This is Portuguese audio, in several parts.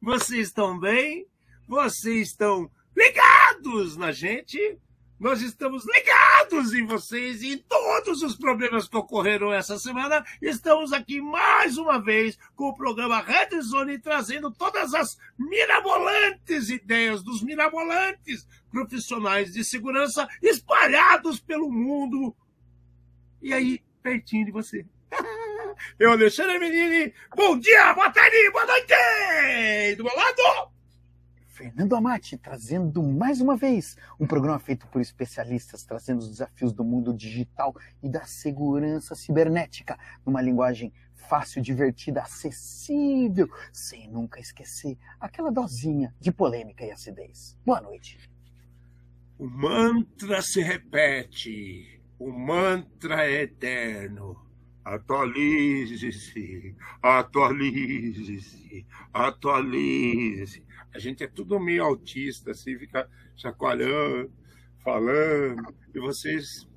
Vocês estão bem? Vocês estão ligados na gente? Nós estamos ligados em vocês e em todos os problemas que ocorreram essa semana. Estamos aqui mais uma vez com o programa Red Zone trazendo todas as mirabolantes ideias dos mirabolantes profissionais de segurança espalhados pelo mundo. E aí, pertinho de você. Eu, Alexandre Menini, bom dia, boa tarde, boa noite! Do meu lado, Fernando Amati, trazendo mais uma vez um programa feito por especialistas, trazendo os desafios do mundo digital e da segurança cibernética, numa linguagem fácil, divertida, acessível, sem nunca esquecer aquela dosinha de polêmica e acidez. Boa noite. O mantra se repete, o mantra é eterno. Atualize-se, atualize-se, atualize-se. A gente é tudo meio autista, assim, fica chacoalhando, falando, e vocês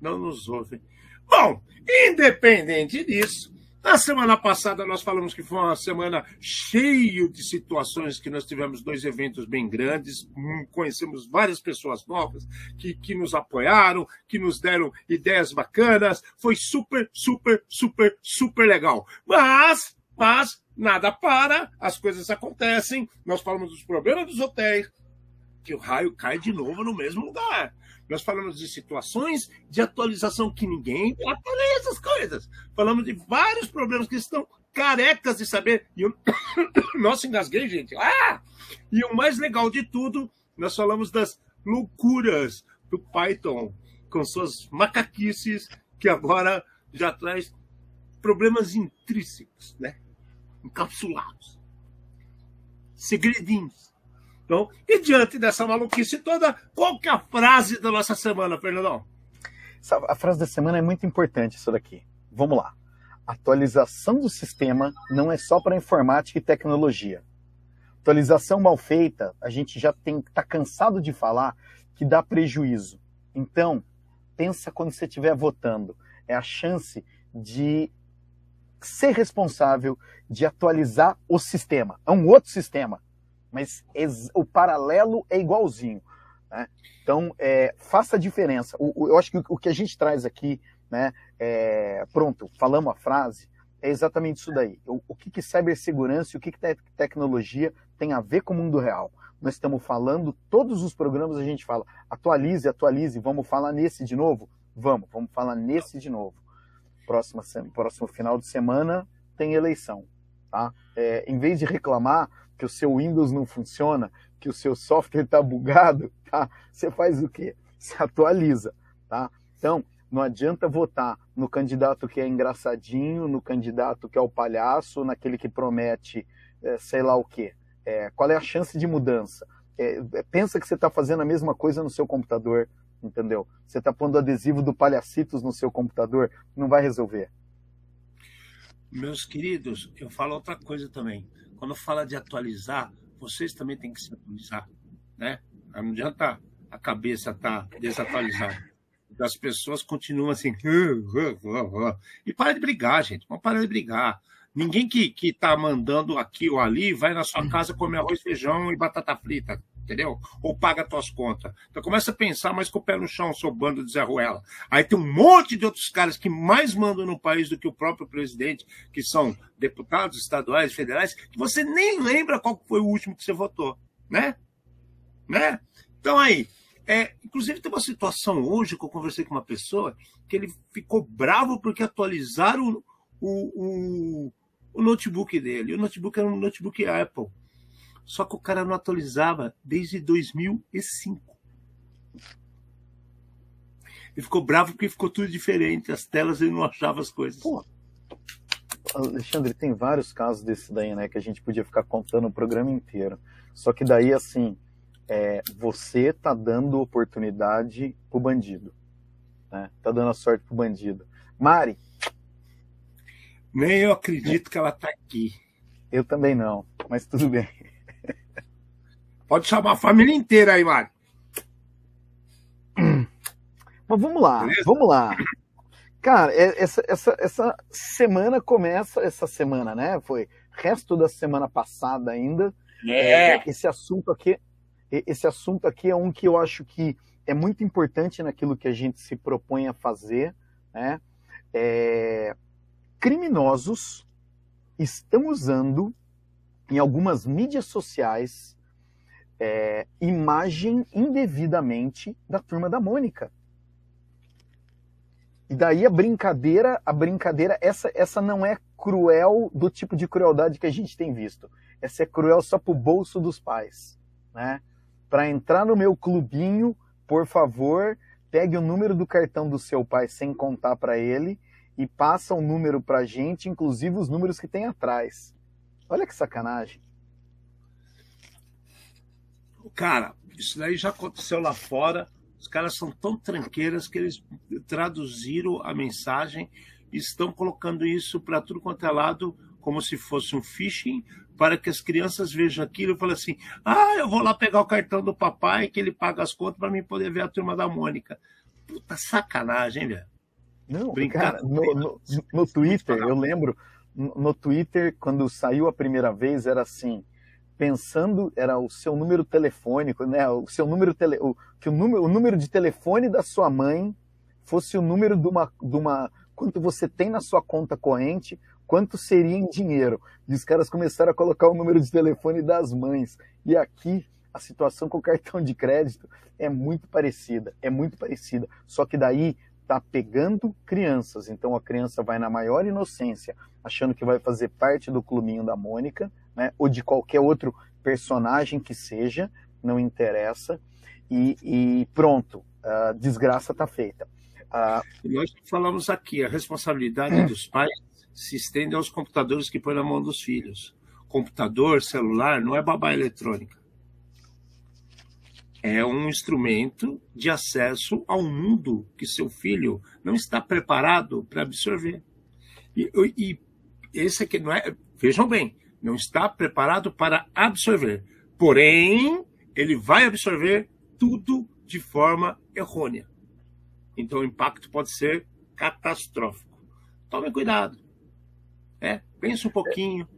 não nos ouvem. Bom, independente disso, na semana passada nós falamos que foi uma semana cheia de situações que nós tivemos dois eventos bem grandes, hum, conhecemos várias pessoas novas que, que nos apoiaram, que nos deram ideias bacanas, foi super, super, super, super legal. Mas, mas, nada para, as coisas acontecem, nós falamos dos problemas dos hotéis, que o raio cai de novo no mesmo lugar. Nós falamos de situações de atualização que ninguém atualiza as coisas. Falamos de vários problemas que estão carecas de saber. E eu... Nossa, engasguei, gente. Ah! E o mais legal de tudo, nós falamos das loucuras do Python, com suas macaquices, que agora já traz problemas intrínsecos, né? Encapsulados. Segredinhos. Então, e diante dessa maluquice toda, qual que é a frase da nossa semana, Fernandão? A frase da semana é muito importante, isso daqui. Vamos lá. Atualização do sistema não é só para informática e tecnologia. Atualização mal feita, a gente já tem tá cansado de falar que dá prejuízo. Então, pensa quando você estiver votando. É a chance de ser responsável de atualizar o sistema. É um outro sistema mas o paralelo é igualzinho. Né? Então, é, faça a diferença. O, o, eu acho que o, o, que a gente traz aqui, né, é, pronto, falamos a frase, é exatamente isso daí. O, que, que cibersegurança e o que, que te tecnologia tem a ver com o mundo real? Nós estamos falando, todos os programas a gente fala, atualize, atualize, vamos falar nesse de novo? Vamos, vamos falar nesse de novo. Próxima, próximo final de semana tem eleição. Tá? É, em vez de reclamar, que o seu Windows não funciona, que o seu software está bugado, tá? Você faz o quê? Se atualiza, tá? Então, não adianta votar no candidato que é engraçadinho, no candidato que é o palhaço, naquele que promete é, sei lá o quê. É, qual é a chance de mudança? É, é pensa que você está fazendo a mesma coisa no seu computador, entendeu? Você está pondo adesivo do Palhacitos no seu computador, não vai resolver. Meus queridos, eu falo outra coisa também quando fala de atualizar, vocês também têm que se atualizar, né? Não adianta a cabeça estar tá desatualizada. As pessoas continuam assim. E para de brigar, gente. Parar de brigar. Ninguém que, que tá mandando aqui ou ali vai na sua casa comer arroz, feijão e batata frita entendeu? Ou paga tuas contas. Então começa a pensar mais com o pé no chão, seu bando de Zé Ruela. Aí tem um monte de outros caras que mais mandam no país do que o próprio presidente, que são deputados estaduais, federais, que você nem lembra qual foi o último que você votou, né? Né? Então aí, é, inclusive tem uma situação hoje que eu conversei com uma pessoa que ele ficou bravo porque atualizaram o, o, o, o notebook dele. O notebook era um notebook Apple. Só que o cara não atualizava desde 2005. Ele ficou bravo porque ficou tudo diferente. As telas ele não achava as coisas. Pô. Alexandre, tem vários casos desse daí, né? Que a gente podia ficar contando o programa inteiro. Só que daí, assim, é, você tá dando oportunidade pro bandido. Né? Tá dando a sorte pro bandido. Mari. Nem eu acredito que ela tá aqui. Eu também não, mas tudo bem. Pode chamar a família inteira aí, Mário. Mas vamos lá, Beleza? vamos lá. Cara, é, essa, essa, essa semana começa, essa semana, né? Foi resto da semana passada ainda. É. é. Esse assunto aqui, esse assunto aqui é um que eu acho que é muito importante naquilo que a gente se propõe a fazer, né? É, criminosos estão usando em algumas mídias sociais é, imagem indevidamente da turma da Mônica. E daí a brincadeira, a brincadeira, essa, essa não é cruel do tipo de crueldade que a gente tem visto. Essa é cruel só pro bolso dos pais, né? Para entrar no meu clubinho, por favor, pegue o número do cartão do seu pai sem contar para ele e passa o um número pra gente, inclusive os números que tem atrás. Olha que sacanagem. Cara, isso daí já aconteceu lá fora. Os caras são tão tranqueiras que eles traduziram a mensagem e estão colocando isso para tudo quanto é lado, como se fosse um phishing, para que as crianças vejam aquilo e falem assim: ah, eu vou lá pegar o cartão do papai, que ele paga as contas para mim poder ver a turma da Mônica. Puta sacanagem, velho. Não, cara, no, no, no Twitter, eu lembro, no Twitter, quando saiu a primeira vez, era assim pensando era o seu número telefônico, né? O seu número tele, o, que o número, o número de telefone da sua mãe fosse o número de uma, de uma quanto você tem na sua conta corrente, quanto seria em dinheiro. E os caras começaram a colocar o número de telefone das mães. E aqui a situação com o cartão de crédito é muito parecida, é muito parecida. Só que daí tá pegando crianças. Então a criança vai na maior inocência, achando que vai fazer parte do clubinho da Mônica, né? ou de qualquer outro personagem que seja, não interessa, e, e pronto, a desgraça está feita. Nós falamos aqui, a responsabilidade dos pais se estende aos computadores que põem na mão dos filhos. Computador, celular, não é babá eletrônica. É um instrumento de acesso ao mundo que seu filho não está preparado para absorver. E, e esse aqui não é. Vejam bem, não está preparado para absorver. Porém, ele vai absorver tudo de forma errônea. Então, o impacto pode ser catastrófico. Tome cuidado. É, pense um pouquinho.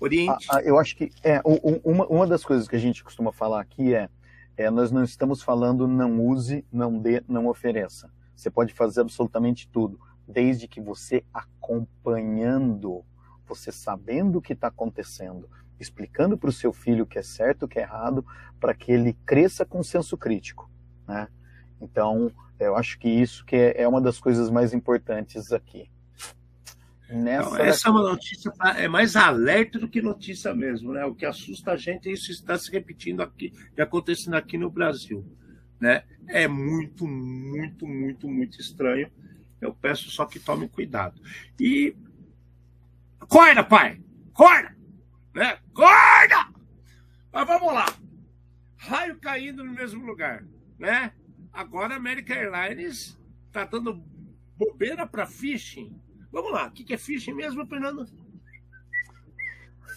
Oriente. Ah, ah, eu acho que é, uma, uma das coisas que a gente costuma falar aqui é, é nós não estamos falando não use, não dê, não ofereça. Você pode fazer absolutamente tudo, desde que você acompanhando você sabendo o que está acontecendo, explicando para o seu filho o que é certo, o que é errado, para que ele cresça com senso crítico, né? Então, eu acho que isso que é, é uma das coisas mais importantes aqui. Nessa Não, essa é uma notícia, é mais alerta do que notícia mesmo, né? O que assusta a gente é isso está se repetindo aqui e acontecendo aqui no Brasil, né? É muito, muito, muito, muito estranho. Eu peço só que tomem cuidado. E Acorda, pai! Acorda! Né? Acorda! Mas vamos lá. Raio caindo no mesmo lugar, né? Agora a American Airlines tá dando bobeira para phishing. Vamos lá, o que é phishing mesmo, Fernando?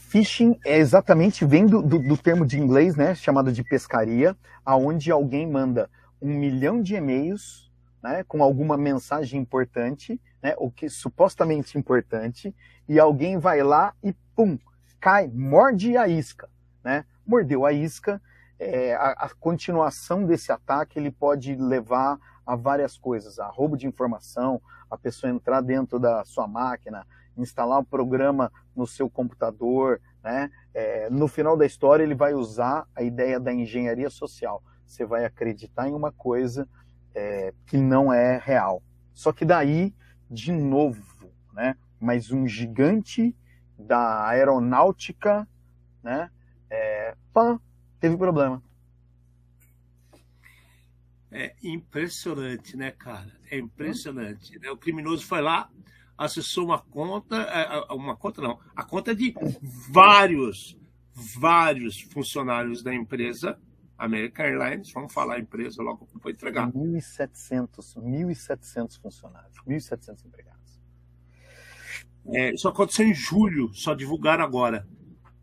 Phishing é exatamente, vem do, do, do, termo de inglês, né, chamado de pescaria, aonde alguém manda um milhão de e-mails né, com alguma mensagem importante, né, o que supostamente importante, e alguém vai lá e pum, cai, morde a isca, né? Mordeu a isca, é, a, a, continuação desse ataque ele pode levar a várias coisas, a roubo de informação, a pessoa entrar dentro da sua máquina, instalar um programa no seu computador, né? É, no final da história ele vai usar a ideia da engenharia social. Você vai acreditar em uma coisa é, que não é real. Só que daí, de novo, né? Mas um gigante da aeronáutica, né? É, pã, teve problema. É impressionante, né, cara? É impressionante. Né? O criminoso foi lá, acessou uma conta, é, uma conta não, a conta de vários, vários funcionários da empresa American Airlines, vamos falar a empresa logo que foi entregar. 1.700, 1.700 funcionários, 1.700 empregados. É, isso aconteceu em julho, só divulgaram agora,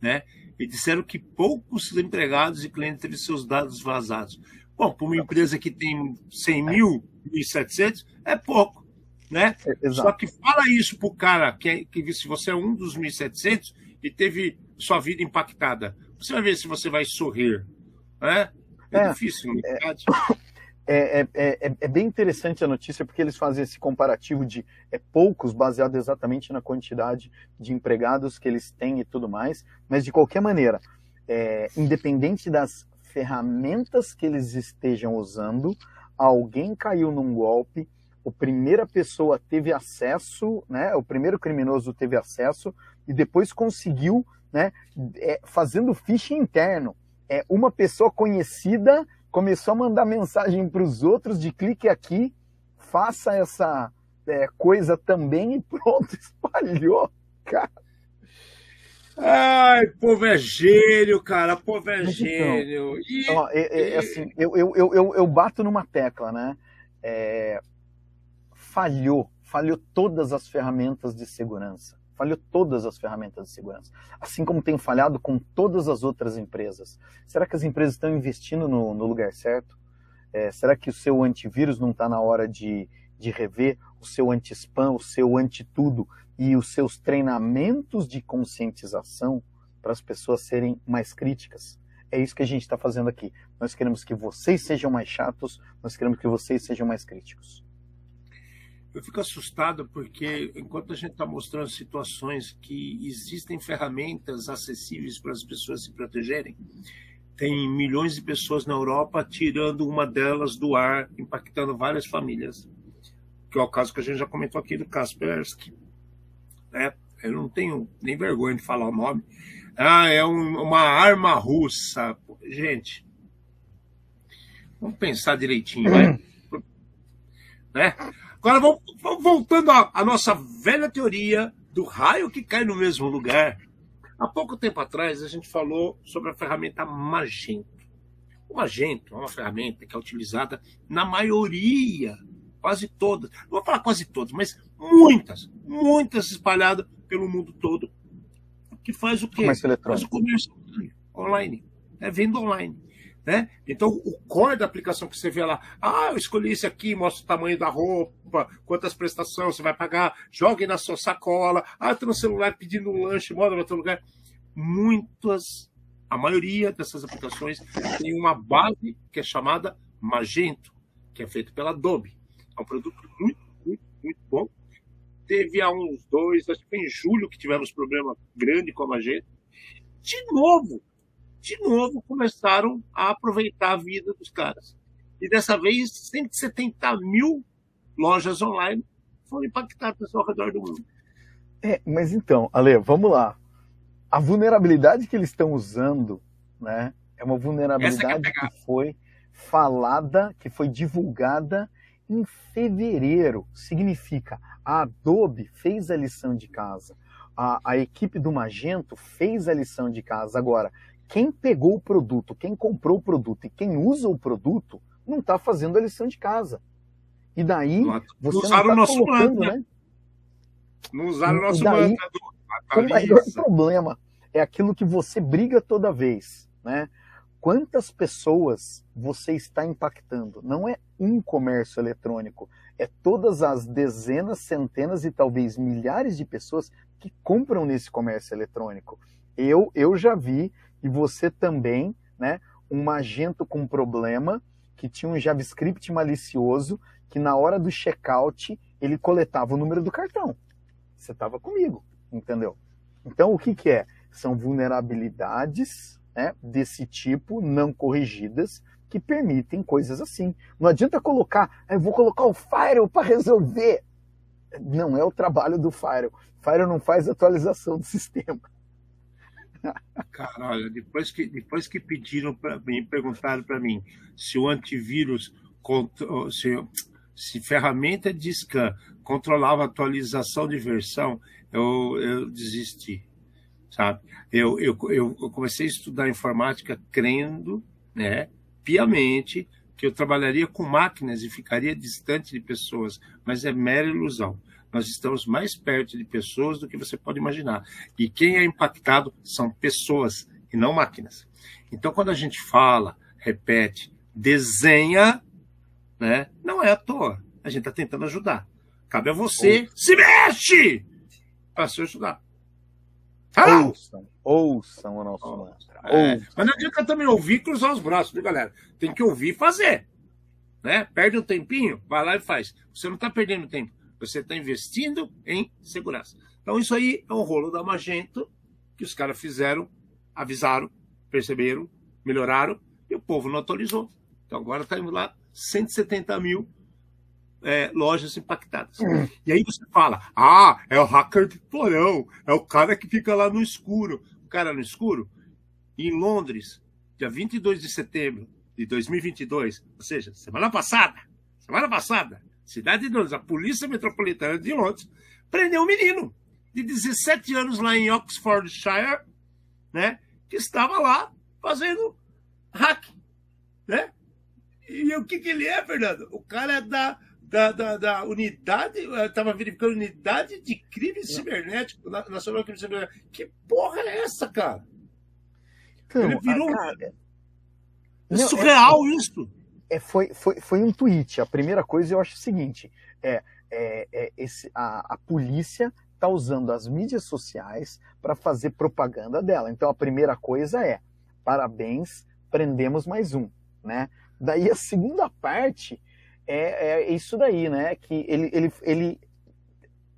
né? E disseram que poucos empregados e clientes teve seus dados vazados. Bom, para uma empresa que tem 100 mil, 1.700, é pouco, né? É, Só que fala isso pro cara que, é, que se você é um dos 1.700 e teve sua vida impactada, você vai ver se você vai sorrir, né? É, é difícil, não é, é, é, é, é, bem interessante a notícia porque eles fazem esse comparativo de é, poucos, baseado exatamente na quantidade de empregados que eles têm e tudo mais, mas de qualquer maneira, é, independente das ferramentas que eles estejam usando, alguém caiu num golpe, a primeira pessoa teve acesso, né, o primeiro criminoso teve acesso e depois conseguiu, né, é, fazendo phishing interno. É, uma pessoa conhecida começou a mandar mensagem para os outros de clique aqui, faça essa é, coisa também e pronto, espalhou, cara. Ai, povo é gênio, cara, povo é então, gênio. E, ó, é, é, assim, eu, eu, eu, eu, bato numa tecla, né? É, falhou, falhou todas as ferramentas de segurança falhou todas as ferramentas de segurança, assim como tem falhado com todas as outras empresas. Será que as empresas estão investindo no, no lugar certo? É, será que o seu antivírus não está na hora de, de rever o seu anti-spam, o seu anti-tudo e os seus treinamentos de conscientização para as pessoas serem mais críticas? É isso que a gente está fazendo aqui. Nós queremos que vocês sejam mais chatos, nós queremos que vocês sejam mais críticos. Eu fico assustado porque, enquanto a gente está mostrando situações que existem ferramentas acessíveis para as pessoas se protegerem, tem milhões de pessoas na Europa tirando uma delas do ar, impactando várias famílias. Que é o caso que a gente já comentou aqui do Kaspersky. Né? Eu não tenho nem vergonha de falar o nome. Ah, é um, uma arma russa. Gente, vamos pensar direitinho, né? né? Agora voltando à, nossa velha teoria do raio que cai no mesmo lugar. Há pouco tempo atrás a gente falou sobre a ferramenta Magento. O Magento é uma ferramenta que é utilizada na maioria, quase todas, não vou falar quase todas, mas muitas, muitas espalhadas pelo mundo todo, que faz o quê? Faz o comércio online, é venda online. Né? Então, o core da aplicação que você vê lá, ah, eu escolhi esse aqui, mostra o tamanho da roupa, quantas prestações você vai pagar, jogue na sua sacola, ah, tem no celular pedindo um lanche, moda no outro lugar. Muitas, a maioria dessas aplicações tem uma base que é chamada Magento, que é feito pela Adobe. É um produto muito, muito, muito bom. Teve há uns dois, acho que foi em julho que tivemos problema grande com a Magento. De novo, de novo começaram a aproveitar a vida dos caras. E dessa vez, 170 mil lojas online foram impactadas ao redor do mundo. É, mas então, Ale, vamos lá. A vulnerabilidade que eles estão usando, né, é uma vulnerabilidade que, que foi falada, que foi divulgada em fevereiro. Significa, a Adobe fez a lição de casa. A, a, equipe do Magento fez a lição de casa. Agora, quem pegou o produto, quem comprou o produto e quem usa o produto não está fazendo a lição de casa. E daí você não, usaram não está colocando, mantra. né? Não usaram o nosso daí, mantra do O maior problema é aquilo que você briga toda vez, né? Quantas pessoas você está impactando? Não é um comércio eletrônico, é todas as dezenas, centenas e talvez milhares de pessoas que compram nesse comércio eletrônico. Eu, eu já vi e você também, né, um magento com problema que tinha um JavaScript malicioso que na hora do checkout ele coletava o número do cartão. Você estava comigo, entendeu? Então o que, que é? São vulnerabilidades né, desse tipo não corrigidas que permitem coisas assim. Não adianta colocar, ah, eu vou colocar o Firewall para resolver. Não é o trabalho do Firewall. Firewall não faz atualização do sistema. Cara, depois que, depois que pediram para mim, perguntaram para mim se o antivírus, se, se ferramenta de scan controlava atualização de versão, eu, eu desisti, sabe? Eu, eu, eu comecei a estudar informática crendo, né, piamente, que eu trabalharia com máquinas e ficaria distante de pessoas, mas é mera ilusão nós estamos mais perto de pessoas do que você pode imaginar. E quem é impactado são pessoas e não máquinas. Então, quando a gente fala, repete, desenha, né, não é à toa. A gente está tentando ajudar. Cabe a você. Se mexe! Para se ajudar. Tá? Ouçam, ouçam o nosso mantra. É, Ouçam. mas não adianta também ouvir e cruzar os braços, viu, galera? Tem que ouvir e fazer. Né? Perde um tempinho, vai lá e faz. Você não está perdendo tempo, você está investindo em segurança. Então, isso aí é um rolo da Magento que os caras fizeram, avisaram, perceberam, melhoraram e o povo não atualizou. Então, agora está indo lá 170 mil é, lojas impactadas. E aí você fala: ah, é o hacker de porão, é o cara que fica lá no escuro. O cara no escuro, em Londres, dia 22 de setembro de 2022, ou seja, semana passada, semana passada, cidade de Londres, a Polícia Metropolitana de Londres prendeu um menino de 17 anos lá em Oxfordshire, né, que estava lá fazendo hack, né? E o que, que ele é, Fernando? O cara é da, da, da, da unidade, estava verificando unidade de crime cibernético, na- nacional de crime cibernético. Que porra é essa, cara? Então, ele virou- cara, É Não, surreal isso. É, foi, foi, foi um tweet. A primeira coisa eu acho o seguinte: é, é, é esse, a, a polícia está usando as mídias sociais para fazer propaganda dela. Então a primeira coisa é: parabéns, prendemos mais um, né? Daí a segunda parte é, é isso daí, né? Que ele, ele, ele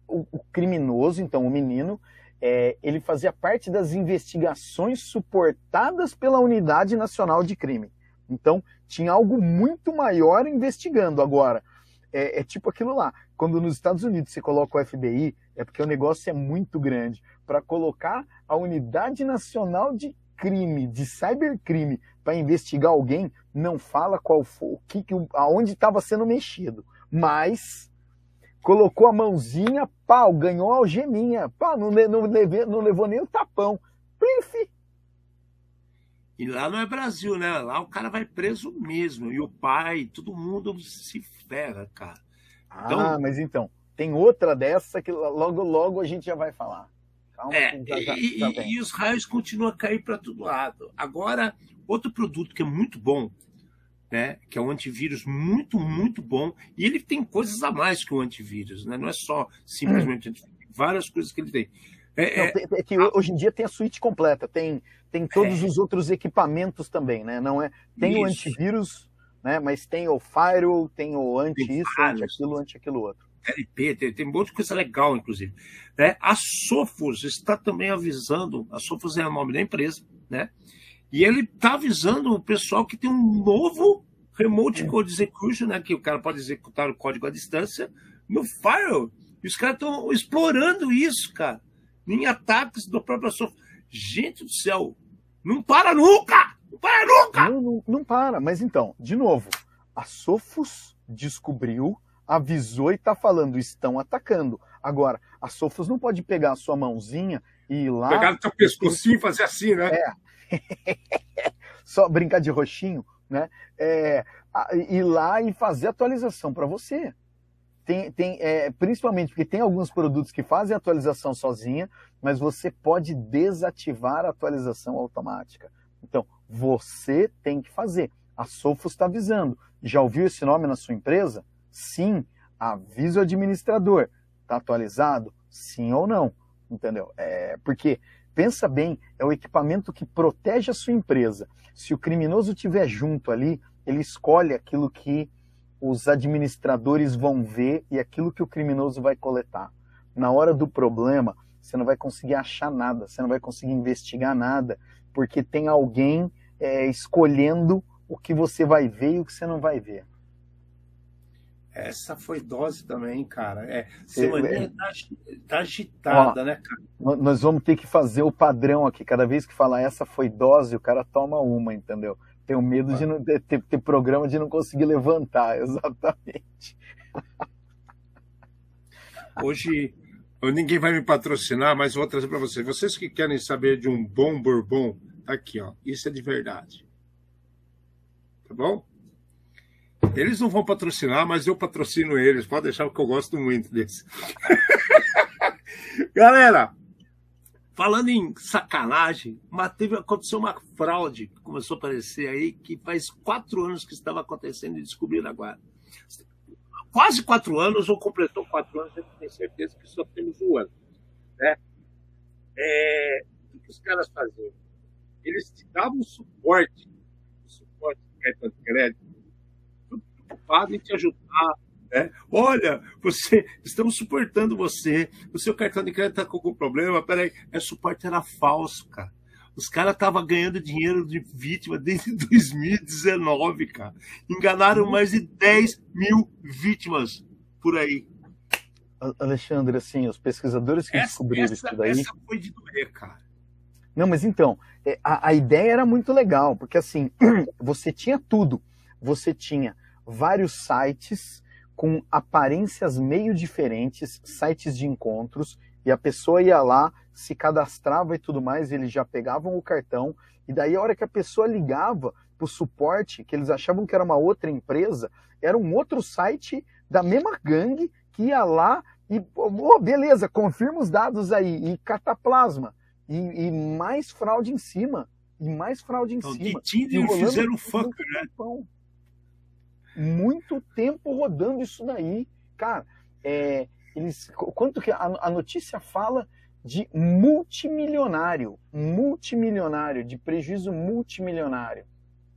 o, o criminoso, então o menino, é, ele fazia parte das investigações suportadas pela Unidade Nacional de Crime. Então, tinha algo muito maior investigando. Agora, é, é tipo aquilo lá. Quando nos Estados Unidos você coloca o FBI, é porque o negócio é muito grande. Para colocar a Unidade Nacional de Crime, de cybercrime, para investigar alguém, não fala qual foi, o que, que aonde estava sendo mexido. Mas colocou a mãozinha, pau, ganhou a algeminha. Pá, não, não, não levou nem o tapão. Plif! E lá não é Brasil, né? Lá o cara vai preso mesmo. E o pai, todo mundo se ferra, cara. Então- Ah, mas então, tem outra dessa que logo, logo a gente já vai falar. Calma, É, já, já, e, já e- os raios continuam a cair para todo lado. Agora, outro produto que é muito bom, né? Que é um antivírus muito, muito bom. E ele tem coisas a mais que o antivírus, né? Não é só simplesmente antivírus, várias coisas que ele tem. É, Não, é, é que hoje em dia tem a suíte completa, tem, tem todos os outros equipamentos também, né? Não é, tem o Isso. antivírus, né? Mas tem o firewall, tem o anti isso, anti aquilo, anti aquilo outro. LP, tem, tem um monte de coisa legal, inclusive. Né? A Sofos está também avisando, a Sofos é o nome da empresa, né? E ele está avisando o pessoal que tem um novo Remote Code Execution, né? Que o cara pode executar o código à distância no Firewall. E os caras estão explorando isso, cara, em ataques do próprio Sofos. Gente do céu, não para nunca! Não para nunca! Não, não, não para, mas então, de novo, a Sofos descobriu, avisou e tá falando, estão atacando. Agora, a Sofos não pode pegar a sua mãozinha e ir lá. Pegar no teu pescocinho e fazer assim, né? só brincar de roxinho, né? É, ir lá e fazer atualização para você. Tem, tem, é, principalmente porque tem alguns produtos que fazem atualização sozinha, mas você pode desativar a atualização automática. Então, você tem que fazer. A Sofos está avisando. Já ouviu esse nome na sua empresa? Sim. Avisa o administrador. Está atualizado? Sim ou não? Entendeu? É, porque, pensa bem, é o equipamento que protege a sua empresa. Se o criminoso estiver junto ali, ele escolhe aquilo que os administradores vão ver e aquilo que o criminoso vai coletar. Na hora do problema, você não vai conseguir achar nada, você não vai conseguir investigar nada, porque tem alguém é, escolhendo o que você vai ver e o que você não vai ver. Essa foi dose também, cara. É, É, semaninha tá, agi- tá agitada, né, cara? Nó- Nós vamos ter que fazer o padrão aqui. Cada vez que falar essa foi dose, o cara toma uma, entendeu? Tenho medo de não ter, ter, ter programa de não conseguir levantar, exatamente. Hoje ninguém vai me patrocinar, mas vou trazer para vocês. Vocês que querem saber de um bom bourbon, tá aqui, ó. Isso é de verdade. Tá bom? Eles não vão patrocinar, mas eu patrocino eles. Pode deixar que eu gosto muito desse. Galera, falando em sacanagem, mas teve, aconteceu uma fraude que começou a aparecer aí, que faz quatro anos que estava acontecendo e descobriram agora. quase quatro anos, ou completou quatro anos, gente tem certeza que só temos um ano. Né? É, o que os caras faziam? Eles te davam suporte, suporte de cartão de crédito, preocupado em te ajudar. Né? Olha, você estamos suportando você, o seu cartão de crédito está com algum problema, peraí, é suporte era falso, cara. Os caras estavam ganhando dinheiro de vítima desde 2019, cara. Enganaram mais de 10 mil vítimas por aí. Alexandre, assim, os pesquisadores que essa, descobriram essa, isso daí. Essa foi de doer, cara. Não, mas então, é, a, a ideia era muito legal, porque assim, você tinha tudo. Você tinha vários sites com aparências meio diferentes, sites de encontros, e a pessoa ia lá, se cadastrava e tudo mais, eles já pegavam o cartão, e daí a hora que a pessoa ligava para o suporte, que eles achavam que era uma outra empresa, era um outro site da mesma gangue que ia lá e, oh, beleza, confirma os dados aí, e cataplasma, e, e mais fraude em cima, e mais fraude em então, cima. De Tinder fizeram fucker, né? Muito tempo rodando isso daí. Cara, é, eles, quanto que a, a notícia fala de multimilionário, multimilionário, de prejuízo multimilionário.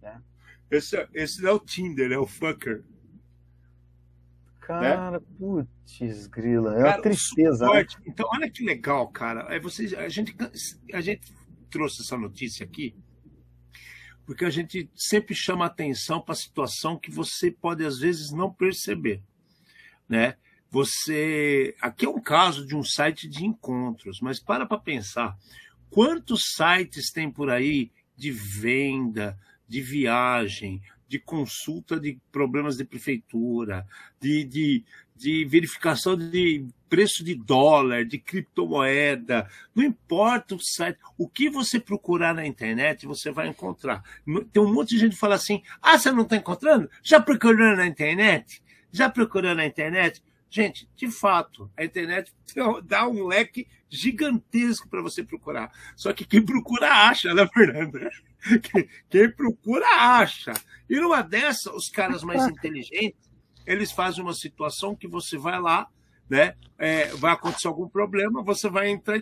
Né? Esse, esse não é o Tinder, é o fucker. Cara, né? putz, grila, é cara, uma tristeza. Né? Suporte, né? Então, olha que legal, cara. É você, a, gente, a gente trouxe essa notícia aqui porque a gente sempre chama atenção para a situação que você pode, às vezes, não perceber. Né? Você. Aqui é um caso de um site de encontros, mas para para pensar. Quantos sites tem por aí de venda, de viagem, de consulta de problemas de prefeitura, de, de, de verificação de preço de dólar, de criptomoeda, não importa o site, o que você procurar na internet, você vai encontrar. Tem um monte de gente que fala assim: ah, você não está encontrando? Já procurou na internet? Já procurou na internet? Gente, de fato, a internet dá um leque gigantesco para você procurar. Só que quem procura acha, né, Fernanda? Quem procura acha. E numa dessa, os caras mais inteligentes, eles fazem uma situação que você vai lá, né? É, vai acontecer algum problema, você vai entrar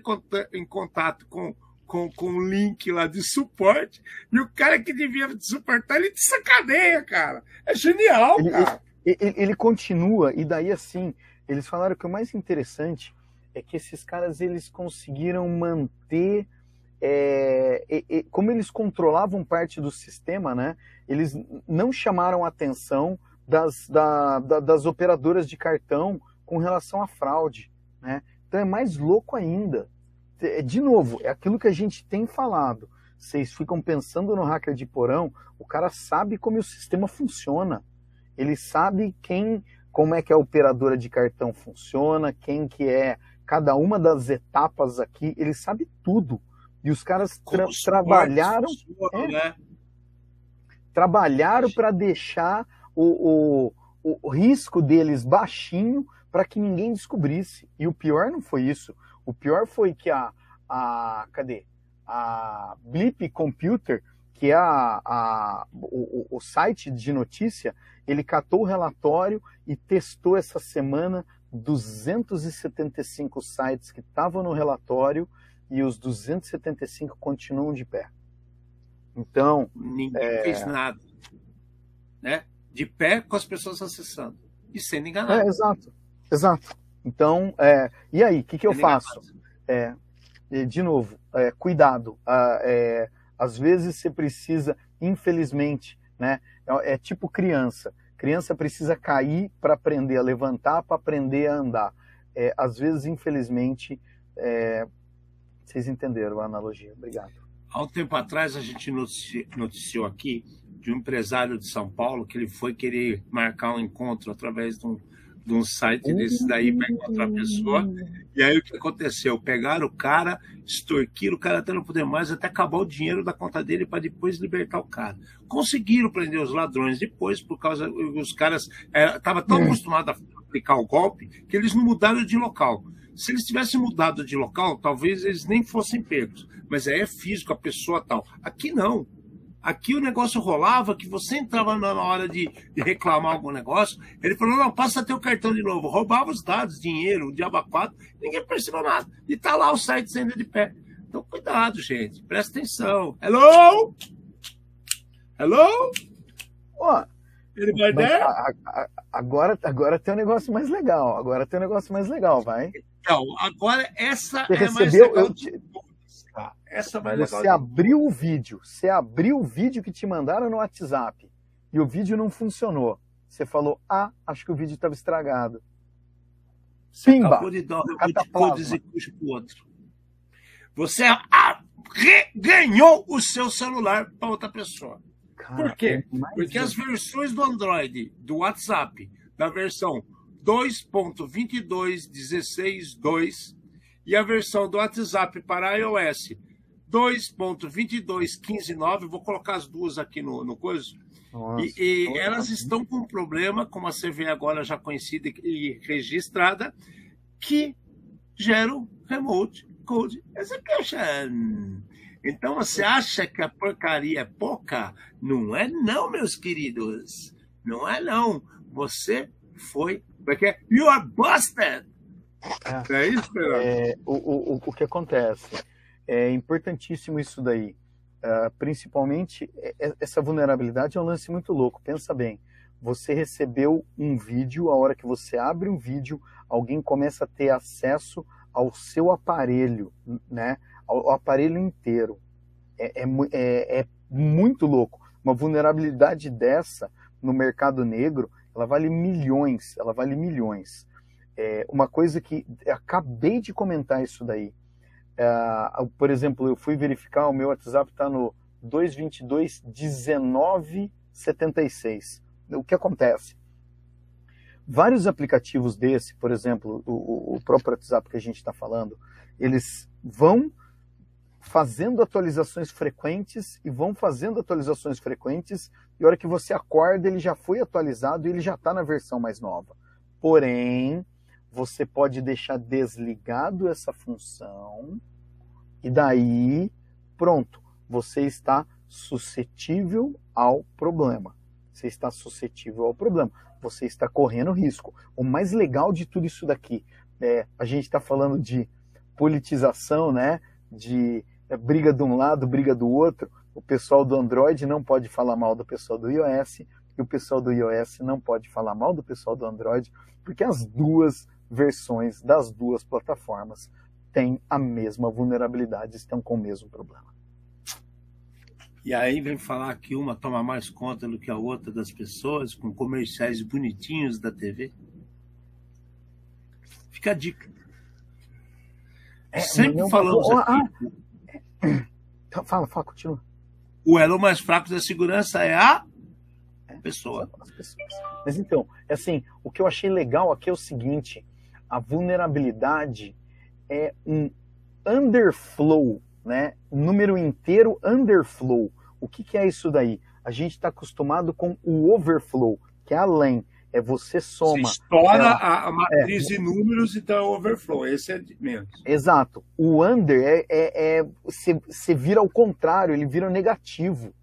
em contato com com, com um link lá de suporte, e o cara que devia te suportar, ele te sacaneia, cara. É genial, cara. Ele, ele, continua, e daí assim, eles falaram que o mais interessante é que esses caras eles conseguiram manter. É, e, e, como eles controlavam parte do sistema, né, eles não chamaram atenção das, da, da, das operadoras de cartão com relação à fraude. Né? Então é mais louco ainda. De novo, é aquilo que a gente tem falado. Vocês ficam pensando no hacker de porão, o cara sabe como o sistema funciona ele sabe quem, como é que a operadora de cartão funciona, quem que é cada uma das etapas aqui, ele sabe tudo. E os caras tra trabalharam, funciona, é, né? trabalharam para deixar o, o, o risco deles baixinho para que ninguém descobrisse. E o pior não foi isso. O pior foi que a, a cadê? A Blip Computer, que é a, a o, o, site de notícia, ele catou o relatório e testou essa semana 275 sites que estavam no relatório e os 275 continuam de pé. Então. Ninguém é... fez nada. Né? De pé com as pessoas acessando e sendo enganadas. É, exato, exato. Então, é... e aí, o que, que eu faço? É, de novo, é, cuidado. Ah, é, às vezes você precisa, infelizmente, né? É, é tipo criança. Criança precisa cair para aprender a levantar, para aprender a andar. Às vezes, infelizmente, vocês entenderam a analogia. Obrigado. Há um tempo atrás, a gente noticiou aqui de um empresário de São Paulo que ele foi querer marcar um encontro através de um de um site desse daí para encontrar a pessoa. E aí o que aconteceu? Pegaram o cara, extorquiram o cara até não poder mais, até acabar o dinheiro da conta dele para depois libertar o cara. Conseguiram prender os ladrões depois, por causa os caras estavam tão é. acostumados a aplicar o golpe que eles não mudaram de local. Se eles tivessem mudado de local, talvez eles nem fossem pegos. Mas aí é físico, a pessoa tal. Aqui não. Aqui o negócio rolava que você entrava na hora de, de reclamar algum negócio, ele falou, não, passa teu cartão de novo. Roubava os dados, dinheiro, o diabo 4, ninguém percebeu nada. E tá lá o site ainda de pé. Então, cuidado, gente. Presta atenção. Hello? Hello? Ó, Ele vai a- a- agora, agora tem um negócio mais legal. Agora tem um negócio mais legal, vai. Então, agora essa Você é mais recebeu, legal eu de te-? Essa é mais legal. Você abriu o vídeo, você abriu o vídeo que te mandaram no WhatsApp e o vídeo não funcionou. Você falou, ah, acho que o vídeo estava estragado. Pimba! Acabou de dar um execute pro outro. Você ganhou o seu celular para outra pessoa. Cara, Por quê? é mais Porque as versões do Android, do WhatsApp, da versão 2.22.16.2 e a versão do WhatsApp para iOS 2.22.15.9, vou colocar as duas aqui no, no coisa, Nossa, e, e elas estão com um problema, como a CV agora já conhecida e registrada, que geram remote code execution. Então você acha que a porcaria é pouca? Não é não, meus queridos. Não é não. Você foi. Porque you are busted. É. É isso, Fernando? É, o, o, o- que acontece? É importantíssimo isso daí. Ah, principalmente, é- é- essa vulnerabilidade é um lance muito louco. Pensa bem. Você recebeu um vídeo, a hora que você abre um vídeo, alguém começa a ter acesso ao seu aparelho, né? Ao, ao aparelho inteiro. É, é é- é muito louco. Uma vulnerabilidade dessa no mercado negro, ela vale milhões, ela vale milhões. É, uma coisa que acabei de comentar isso daí. É, por exemplo, eu fui verificar, o meu WhatsApp está no 222 1976. O que acontece? Vários aplicativos desse, por exemplo, o, o próprio WhatsApp que a gente está falando, eles vão fazendo atualizações frequentes e vão fazendo atualizações frequentes, e a hora que você acorda, ele já foi atualizado e ele já está na versão mais nova. Porém, você pode deixar desligado essa função e daí, pronto, você está suscetível ao problema. Você está suscetível ao problema. Você está correndo risco. O mais legal de tudo isso daqui é a gente está falando de politização, né? De é, briga de um lado, briga do outro. O pessoal do Android não pode falar mal do pessoal do iOS e o pessoal do iOS não pode falar mal do pessoal do Android, porque as duas versões das duas plataformas têm a mesma vulnerabilidade, estão com o mesmo problema. E aí vem falar que uma toma mais conta do que a outra das pessoas, com comerciais bonitinhos da TV. Fica a dica. Sempre não- falamos aqui, Então, Fala, fala, continua. o elo mais fraco da segurança é a pessoa. as pessoas. Mas então, assim, o que eu achei legal aqui é o seguinte: a vulnerabilidade é um underflow, né? Número inteiro underflow. O que, que é isso daí? A gente está acostumado com o overflow, que é além. É você Você soma. estoura É. a, a matriz de números, então é overflow. Esse é de menos. Exato. O under é, é, é você, você vira ao contrário, ele vira negativo,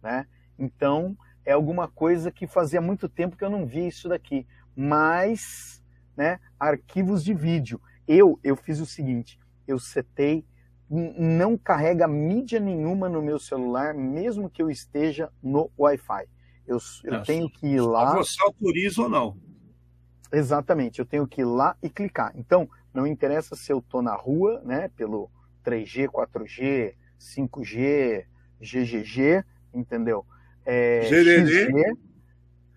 né? Então é alguma coisa que fazia muito tempo que eu não via isso daqui. Mas, né? Arquivos de vídeo. Eu eu fiz o seguinte, eu setei não carrega mídia nenhuma no meu celular, mesmo que eu esteja no Wi-Fi. Eu, eu Nossa. tenho que ir lá. Você autoriza ou não. Exatamente, eu tenho que ir lá e clicar. Então, não interessa se eu estou na rua, né, pelo 3G, 4G, 5G, GGG, entendeu? É, Gererê. XG,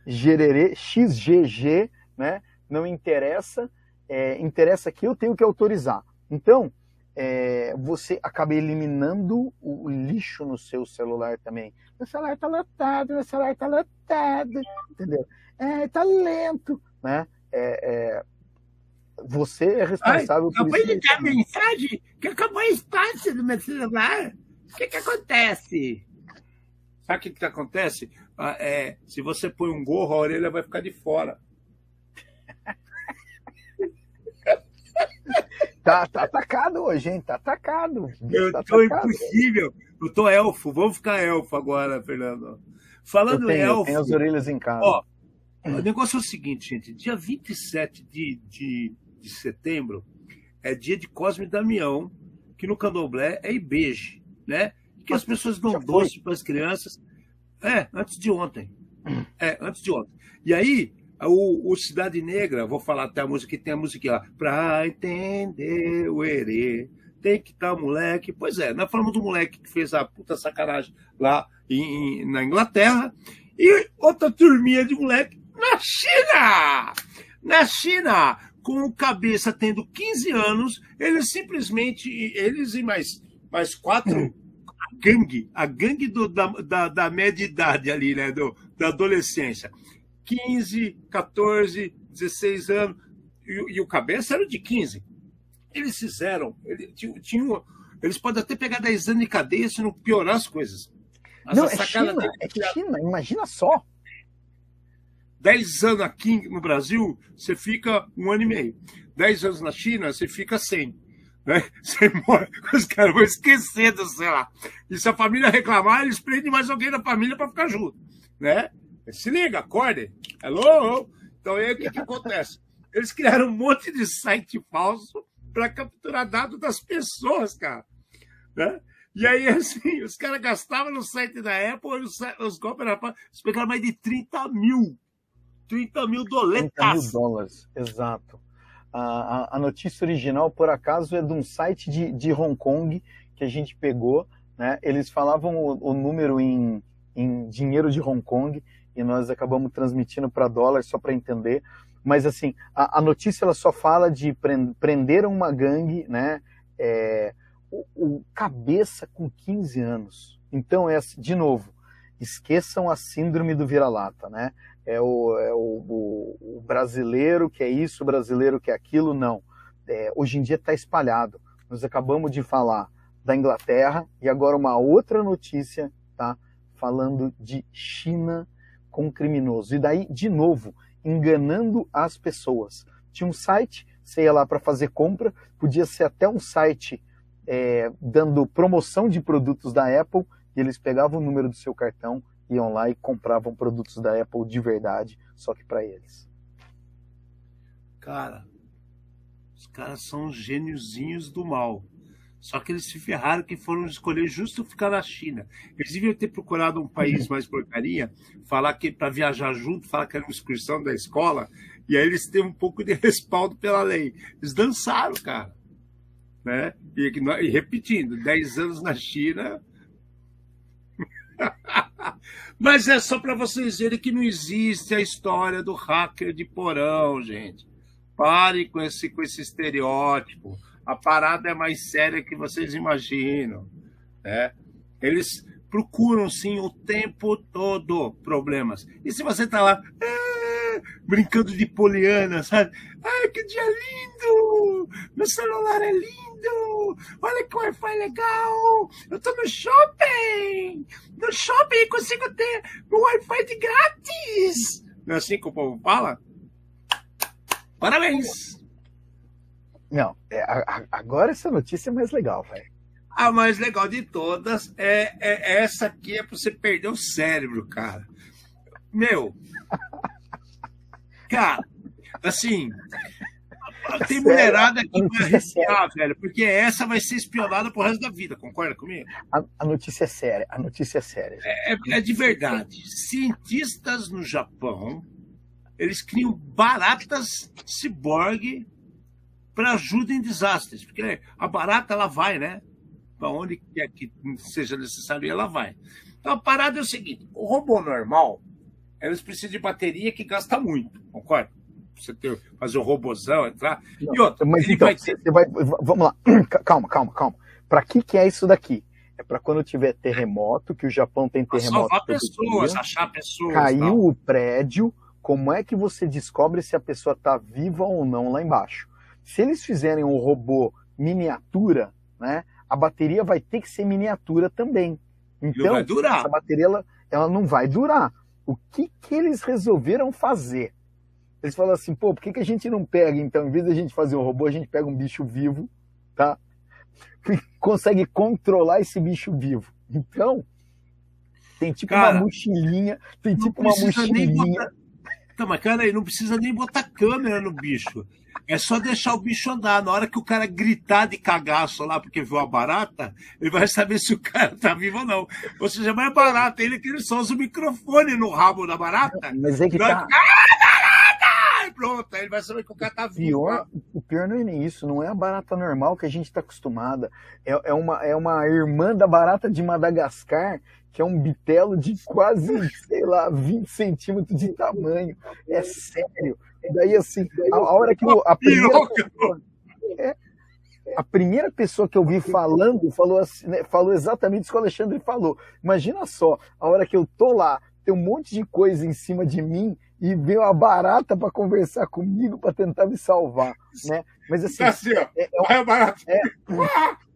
gererê, XGG, né? Não interessa, é, interessa que eu tenho que autorizar. Então, é, você acaba eliminando o, lixo no seu celular também. Meu celular está lotado, meu celular está lotado, entendeu? É, tá lento, né? É, é, você é responsável por Acabei isso. de ter a mensagem que acabou o espaço do meu celular. O que, que acontece? Sabe o que, que acontece? Ah, é, se você põe um gorro, a orelha vai ficar de fora. Tá, tá atacado hoje, hein? Tá atacado. Eu tá tô atacado. impossível. Eu tô elfo. Vamos ficar elfo agora, Fernando. Falando Eu tenho, em eu elfo. tenho as orelhas em casa. Ó, o negócio é o seguinte, gente. Dia 27 de, de, de setembro é dia de Cosme Damião, que no candomblé é Ibeje, né? Que as pessoas dão doce para as crianças. É, antes de ontem. É, antes de ontem. E aí, o, o Cidade Negra, vou falar até a música que tem a música lá. Pra entender o erê, tem que estar moleque. Pois é, nós falamos do moleque que fez a puta sacanagem lá em- na Inglaterra. E outra turminha de moleque na China! Na China! Com o cabeça tendo 15 anos, eles simplesmente, eles e mais, mais quatro, a gangue, a gangue do- da, da, da média idade ali, né? Do, da adolescência. 15, 14, 16 anos, e, e o cabeça era de 15. Eles fizeram, ele, tinha, eles podem até pegar 10 anos de cadeia se não piorar as coisas. Mas Não, é China, dele é China, imagina só. 10 anos aqui no Brasil, você fica um ano e meio. 10 anos na China, você fica 100. Né? Você morre, os caras vão esquecer sei lá. E se a família reclamar, eles prendem mais alguém da família para ficar junto. Né? Se liga, acorde. Hello? Então aí o que, que acontece? Eles criaram um monte de site falso para capturar dados das pessoas, cara. Né? E aí, assim, os caras gastavam no site da Apple, os, os golpes eram. Eles pegaram mais de 30 mil 30 mil 30 mil doletas. dólares, exato. A, a, a notícia original, por acaso, é de um site de, de Hong Kong que a gente pegou. Né? Eles falavam o, o número em, em dinheiro de Hong Kong e nós acabamos transmitindo para dólar só para entender. Mas assim, a, a, notícia ela só fala de prenderam uma gangue, né? É, o, o, cabeça com 15 anos. Então é de novo, esqueçam a síndrome do vira-lata, né? É, o, é o, o, brasileiro que é isso, o brasileiro que é aquilo, não. É, hoje em dia está espalhado. Nós acabamos de falar da Inglaterra e agora uma outra notícia, tá? Falando de China com criminoso. E daí, de novo, enganando as pessoas. Tinha um site, você ia lá para fazer compra, podia ser até um site é, dando promoção de produtos da Apple, e eles pegavam o número do seu cartão, iam lá e compravam produtos da Apple de verdade, só que para eles. Cara, os caras são gêniozinhos do mal. Só que eles se ferraram que foram escolher justo ficar na China. Eles deviam ter procurado um país mais porcaria, falar que para viajar junto, falar que era uma excursão da escola, e aí eles têm um pouco de respaldo pela lei. Eles dançaram, cara. Né? E, e repetindo, 10 anos na China. Mas é só para vocês verem que não existe a história do hacker de porão, gente. Pare com esse, com esse estereótipo. A parada é mais séria que vocês imaginam. Né? Eles procuram, sim, o tempo todo problemas. E se você está lá ah, brincando de poliana, sabe? Ai, que dia lindo! Meu celular é lindo! Olha que Wi-Fi legal! Eu tô no shopping! No shopping consigo ter um Wi-Fi de grátis! Não é assim que o povo fala? Parabéns! Não, é, a, agora essa notícia é mais legal, velho. A mais legal de todas é, é essa aqui, é pra você perder o cérebro, cara. Meu. Cara, assim. Tem mulherada que vai arriscar, velho, porque essa vai ser espionada pro resto da vida, concorda comigo? A, a notícia é séria, a notícia é séria. É, é, de verdade. Cientistas no Japão, eles criam baratas ciborgue para ajuda em desastres, porque a barata ela vai, né? Para onde quer que seja necessário, ela vai. Então a parada é o seguinte: o robô normal, eles precisam de bateria que gasta muito, concorda? Você ter, fazer o um robôzão, entrar. Não, e outra, mas então, vai ter... você vai. Vamos lá, calma, calma, calma. Para que, que é isso daqui? É para quando tiver terremoto, que o Japão tem terremoto. Salvar pessoas, dia, achar pessoas. Caiu não. o prédio, como é que você descobre se a pessoa está viva ou não lá embaixo? Se eles fizerem um robô miniatura, né, a bateria vai ter que ser miniatura também. Então, vai durar. essa bateria ela, ela não vai durar. O que, que eles resolveram fazer? Eles falaram assim, pô, por que, que a gente não pega, então, em vez da gente fazer um robô, a gente pega um bicho vivo, tá? Consegue controlar esse bicho vivo. Então, tem tipo cara, uma mochilinha, tem tipo uma mochilinha. Tá, mas cara aí, não precisa nem botar câmera no bicho. É só deixar o bicho andar. Na hora que o cara gritar de cagaço lá porque viu a barata, ele vai saber se o cara tá vivo ou não. Ou seja, mais barata ele que ele só usa o microfone no rabo da barata. Mas é que tá. Ficar, ah, pronto, aí ele vai saber que o cara tá vivo. Pior, o pior não é nem isso, não é a barata normal que a gente tá acostumada. É, é, uma, é uma irmã da barata de Madagascar que é um bitelo de quase, sei lá, 20 centímetros de tamanho. É sério. E daí, assim, a, a hora que eu, a primeira pessoa, é, a primeira pessoa que eu vi falando falou, assim, né, falou exatamente isso que o Alexandre falou. Imagina só, a hora que eu tô lá, tem um monte de coisa em cima de mim e veio uma barata para conversar comigo para tentar me salvar, né? Mas assim, tá assim ó, é, é. É,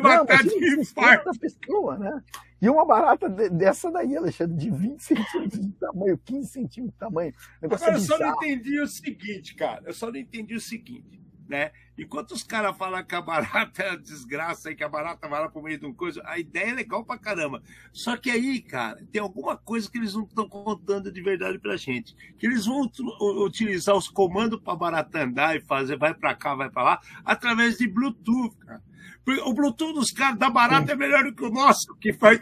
vai matar de infarto. pessoa, né? E uma barata dessa daí, Alexandre, de 20 centímetros de tamanho, 15 centímetros de tamanho. Agora, eu só não entendi o seguinte, cara. Eu só não entendi o seguinte, né? Enquanto os caras falam que a barata é desgraça e que a barata vai lá pro meio de uma coisa, a ideia é legal pra caramba. Só que aí, cara, tem alguma coisa que eles não estão contando de verdade pra gente. Que eles vão utilizar os comandos pra barata andar e fazer vai pra cá, vai pra lá, através de Bluetooth, cara. O Bluetooth dos caras da barata Sim. é melhor do que o nosso, que faz.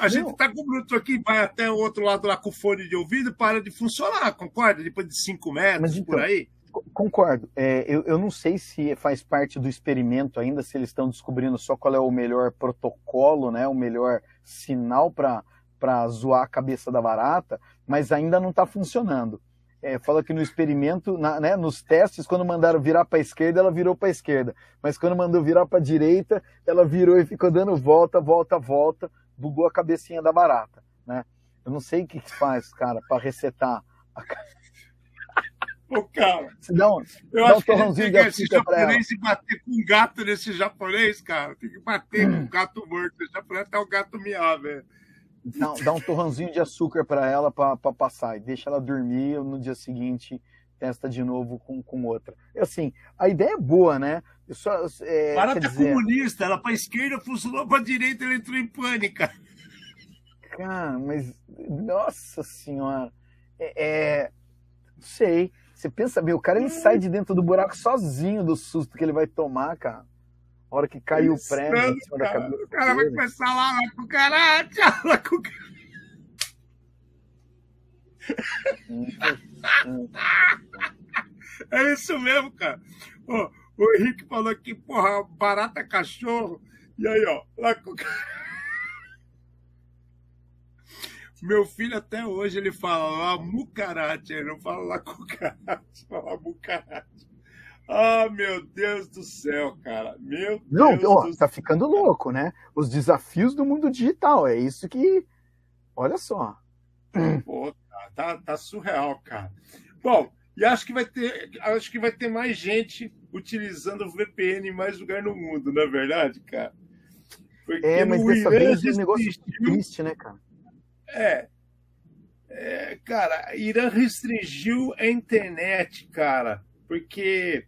A gente tá com o Bluetooth aqui, vai até o outro lado lá com o fone de ouvido, para de funcionar, concorda? Depois de 5 metros, então, por aí. Concordo. É, eu, eu não sei se faz parte do experimento ainda, se eles estão descobrindo só qual é o melhor protocolo, né, o melhor sinal para zoar a cabeça da barata, mas ainda não está funcionando é, fala que no experimento, na, né, nos testes, quando mandaram virar para a esquerda, ela virou para a esquerda. Mas quando mandou virar para a direita, ela virou e ficou dando volta, volta, volta, bugou a cabecinha da barata. Né? Eu não sei o que, que faz, cara, para resetar a Ô, cara, Se dá um, eu dá acho um que a tem esse japonês e bater com um gato nesse japonês, cara. Tem que bater hum. com um gato morto. Esse japonês até o gato miar, velho. Dá, dá um torrãozinho de açúcar para ela para passar e deixa ela dormir no dia seguinte testa de novo com, com outra. Assim, a ideia é boa, né? Só, é, Barata dizer... comunista, ela para esquerda funcionou para direita, ela entrou em pânico. Cara, mas nossa senhora, é, é, sei. Você pensa bem, o cara ele sai de dentro do buraco sozinho do susto que ele vai tomar, cara. A hora que caiu o prêmio em cima da cabeça. O cara vai começar lá, lá com o caraca, lá com o É isso mesmo, cara. Ó, o Henrique falou aqui, porra, barata cachorro. E aí, ó, lá com Meu filho até hoje ele fala lá mucarate, ele não fala lá cucarate, fala mucarate. Ah, meu Deus do céu, cara. Meu Não, Deus. Não, tá ficando louco, né? Os desafios do mundo digital. É isso que. Olha só. Pô, tá, tá, tá surreal, cara. Bom, e acho que vai ter, acho que vai ter mais gente utilizando o VPN em mais lugar no mundo, não é verdade, cara? Porque é, mas dessa vez é um negócio triste, né, cara? É, é, cara, Irã restringiu a internet, cara, porque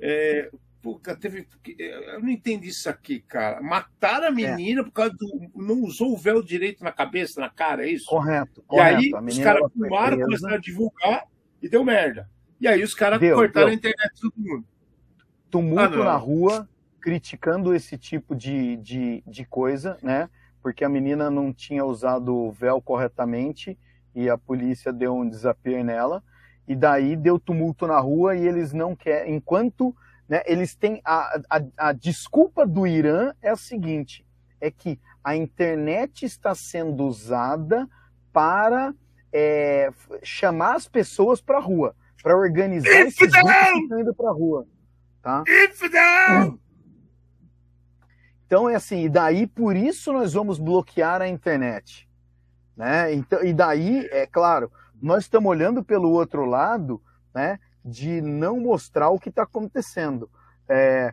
é, Puta, teve. Eu não entendi isso aqui, cara. Mataram a é. menina é. por causa do. Não usou o véu direito na cabeça, na cara, é isso? Correto. E correto. aí os caras filmaram, começaram a divulgar e deu merda. E aí os caras cortaram deu. a internet de todo mundo. Tumulto ah, na rua, criticando esse tipo de, de, de coisa, né? Porque a menina não tinha usado o véu corretamente e a polícia deu um desafio nela e daí deu tumulto na rua e eles não querem. Enquanto né, eles têm. A, a, a desculpa do Irã é a seguinte: é que a internet está sendo usada para é, chamar as pessoas para a rua, para organizar esses grupos que estão indo para a rua. Tá? Então é assim, e daí por isso nós vamos bloquear a internet. Né? Então, e daí, é claro, nós estamos olhando pelo outro lado, né, de não mostrar o que está acontecendo. É,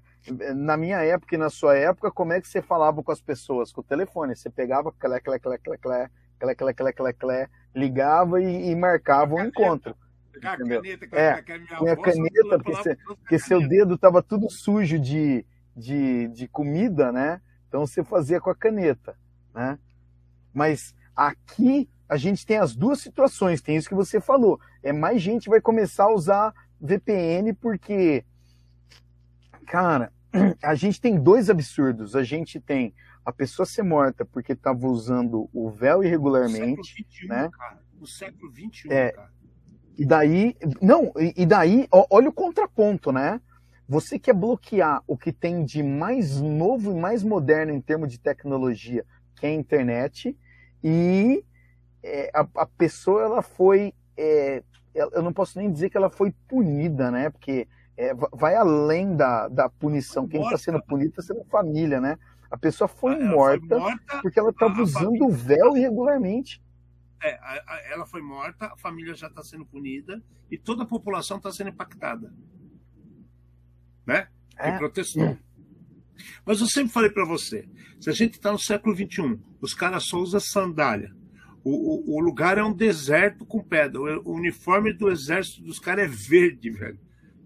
na minha época e na sua época, como é que você falava com as pessoas? Com o telefone. Você pegava, clé, clé, clé, clé, clé, clé, clé, clé, clé, clé, ligava e, e marcava um encontro. entendeu? caneta, É, a minha caneta, porque você- Porque seu dedo estava tudo sujo de, de, de comida, né? Então você fazia com a caneta, né? Mas aqui a gente tem as duas situações, tem isso que você falou. É mais gente vai começar a usar VPN porque, cara, a gente tem dois absurdos. A gente tem a pessoa ser morta porque estava usando o véu irregularmente. XXI, né? cara. No século XXI, É. cara. E daí, não, e daí, olha o contraponto, né? Você quer bloquear o que tem de mais novo e mais moderno em termos de tecnologia, que é a internet, e é, a, a pessoa ela foi, é, eu não posso nem dizer que ela foi punida, né? Porque é, va- vai além da, da punição. Quem está sendo punido está sendo a família, né? A pessoa foi Ela morta Foi morta porque ela estava usando o véu irregularmente. É, a- a- ela foi morta, a família já está sendo punida e toda a população está sendo impactada. Né? É. protestou. Mas eu sempre falei para você: se a gente está no século XXI, os caras só usam sandália. O, o- o lugar é um deserto com pedra. O, uniforme do exército dos caras é verde, velho.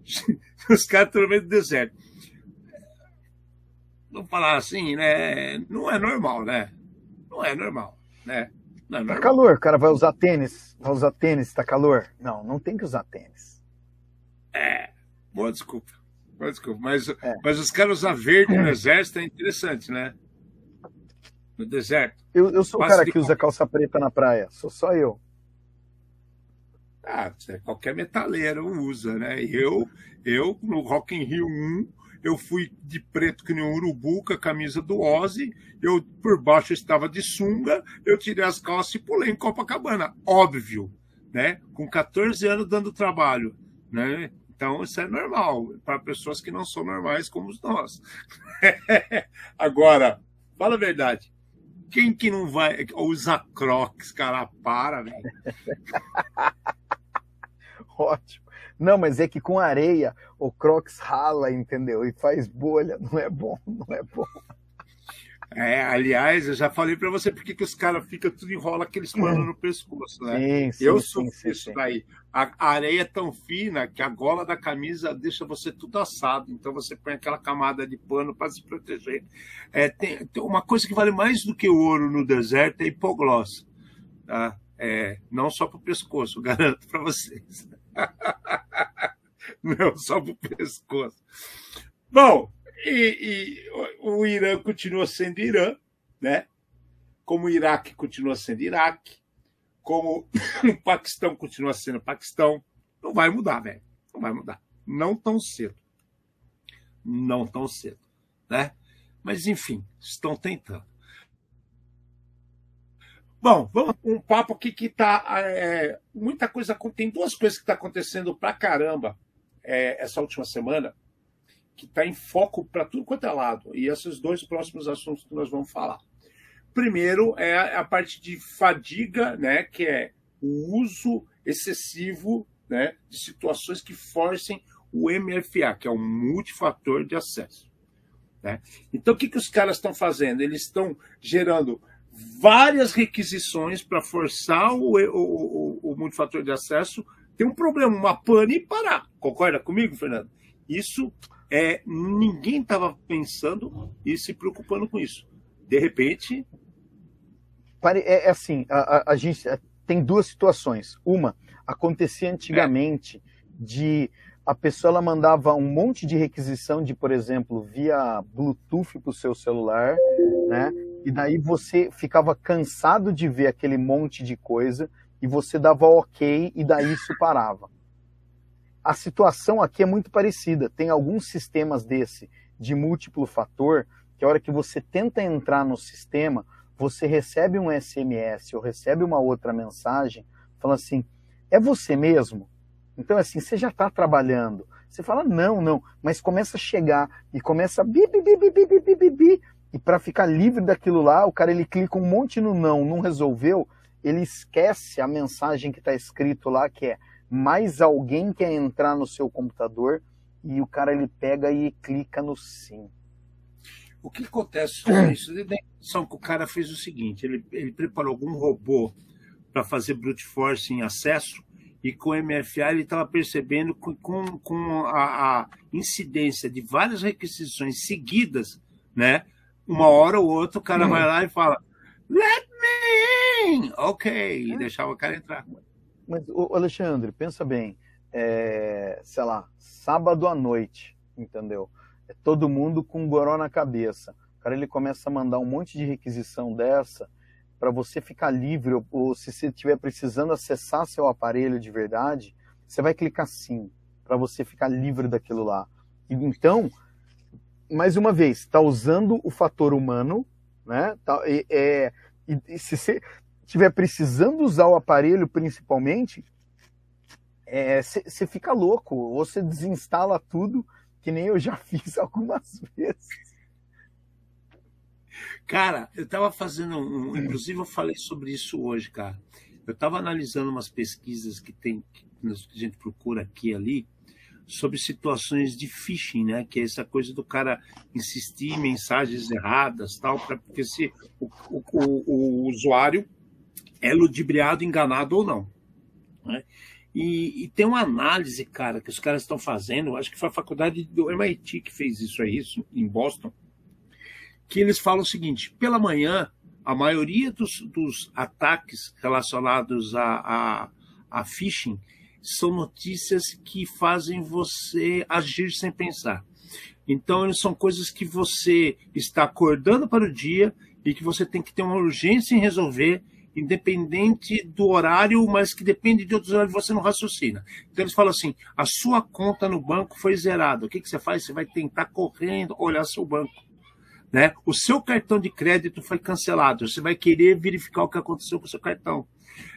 Os caras estão no meio do deserto. Vamos falar assim, né? Não é normal, né? Não é normal, né? Não é Tá normal. calor, o cara vai usar tênis, vai usar tênis, tá calor? Não, não tem que usar tênis. Boa desculpa. Boa desculpa. Mas, É. mas os caras usar verde no exército é interessante, né? No deserto. Eu, eu sou o cara que usa calça preta na praia, sou só eu. Ah, qualquer metaleiro usa, né? Eu, eu no Rock in Rio 1, eu fui de preto que nem um urubu com a camisa do Ozzy, eu por baixo estava de sunga, eu tirei as calças e pulei em Copacabana. Óbvio, né? Com 14 anos dando trabalho, né? Então isso é normal para pessoas que não são normais como nós. Agora, fala a verdade. Quem que não vai usar Crocs, cara? Para, velho. Ótimo. Não, mas é que com areia o Crocs rala, entendeu? E faz bolha. Não é bom, não é bom. É, aliás, eu já falei pra você porque que os caras ficam tudo enrola aqueles panos no pescoço, né? Sim, sim, eu sim, isso sim. daí. A, areia é tão fina que a gola da camisa deixa você tudo assado. Então você põe aquela camada de pano para se proteger. É, tem, tem uma coisa que vale mais do que o ouro no deserto é hipoglós. Tá? É, não só para o pescoço, garanto para vocês. não só para o pescoço. Bom, e, e o Irã continua sendo Irã, né? Como o Iraque continua sendo Iraque, como o Paquistão continua sendo Paquistão, não vai mudar, velho. Não vai mudar. Não tão cedo. Não tão cedo, né? Mas enfim, estão tentando. Bom, vamos um papo aqui que tá é, muita coisa. Tem duas coisas que tá acontecendo pra caramba é, essa última semana que está em foco para tudo quanto é lado. E esses dois próximos assuntos que nós vamos falar. Primeiro é a, parte de fadiga, né, que é o uso excessivo né, de situações que forcem o MFA, que é o multifator de acesso. Né? Então, o que, que os caras estão fazendo? Eles estão gerando várias requisições para forçar o, o, o, o multifator de acesso ter um problema, uma pane e parar. Concorda comigo, Fernando? Isso é, ninguém estava pensando e se preocupando com isso. De repente, É, é assim, a, a- a gente é, tem duas situações. Uma, acontecia antigamente de a pessoa ela mandava um monte de requisição de, por exemplo, via Bluetooth para o seu celular, né? E daí você ficava cansado de ver aquele monte de coisa e você dava ok e daí isso parava. A situação aqui é muito parecida. Tem alguns sistemas desse de múltiplo fator que a hora que você tenta entrar no sistema, você recebe um SMS ou recebe uma outra mensagem falando assim: é você mesmo? Então, assim, você já está trabalhando. Você fala, não, não, mas começa a chegar e começa a bi, bi, bi, bi, bi, bi, bi, bi. E para ficar livre daquilo lá, o cara ele clica um monte no não, não resolveu, ele esquece a mensagem que está escrito lá, que é mais alguém quer entrar no seu computador, e o cara ele pega e clica no sim. o que acontece com isso? A impressão que o cara fez o seguinte: ele, ele preparou algum robô para fazer brute force em acesso e com o MFA ele estava percebendo com, com, com a, a, incidência de várias requisições seguidas, né? Uma hora ou outra o cara hum. vai lá e fala Let me in! Ok, e é. deixava o cara entrar. Mas, Alexandre, pensa bem, é, sei lá, sábado à noite, entendeu? É todo mundo com goró na cabeça. O cara ele começa a mandar um monte de requisição dessa para você ficar livre, ou se você estiver precisando acessar seu aparelho de verdade, você vai clicar sim, para você ficar livre daquilo lá. Então, mais uma vez, está usando o fator humano, né? Tá, e, é, e, e se você estiver precisando usar o aparelho principalmente, você é, fica louco, ou você desinstala tudo, que nem eu já fiz algumas vezes. Cara, eu estava fazendo um. Inclusive, eu falei sobre isso hoje, cara. Eu estava analisando umas pesquisas que tem que a gente procura aqui e ali sobre situações de phishing, né? Que é essa coisa do cara insistir em mensagens erradas, tal, para porque se o, o, o, usuário é ludibriado, enganado ou não. Né? E, e, tem uma análise, cara, que os caras estão fazendo, acho que foi a faculdade do MIT que fez isso aí, isso, em Boston, que eles falam o seguinte: pela manhã, a maioria dos, dos ataques relacionados a, a, a phishing são notícias que fazem você agir sem pensar. Então, são coisas que você está acordando para o dia e que você tem que ter uma urgência em resolver, independente do horário, mas que depende de outros horários, você não raciocina. Então, eles falam assim: a sua conta no banco foi zerada. O que, que você faz? Você vai tentar correndo olhar seu banco. Né? O seu cartão de crédito foi cancelado. Você vai querer verificar o que aconteceu com o seu cartão.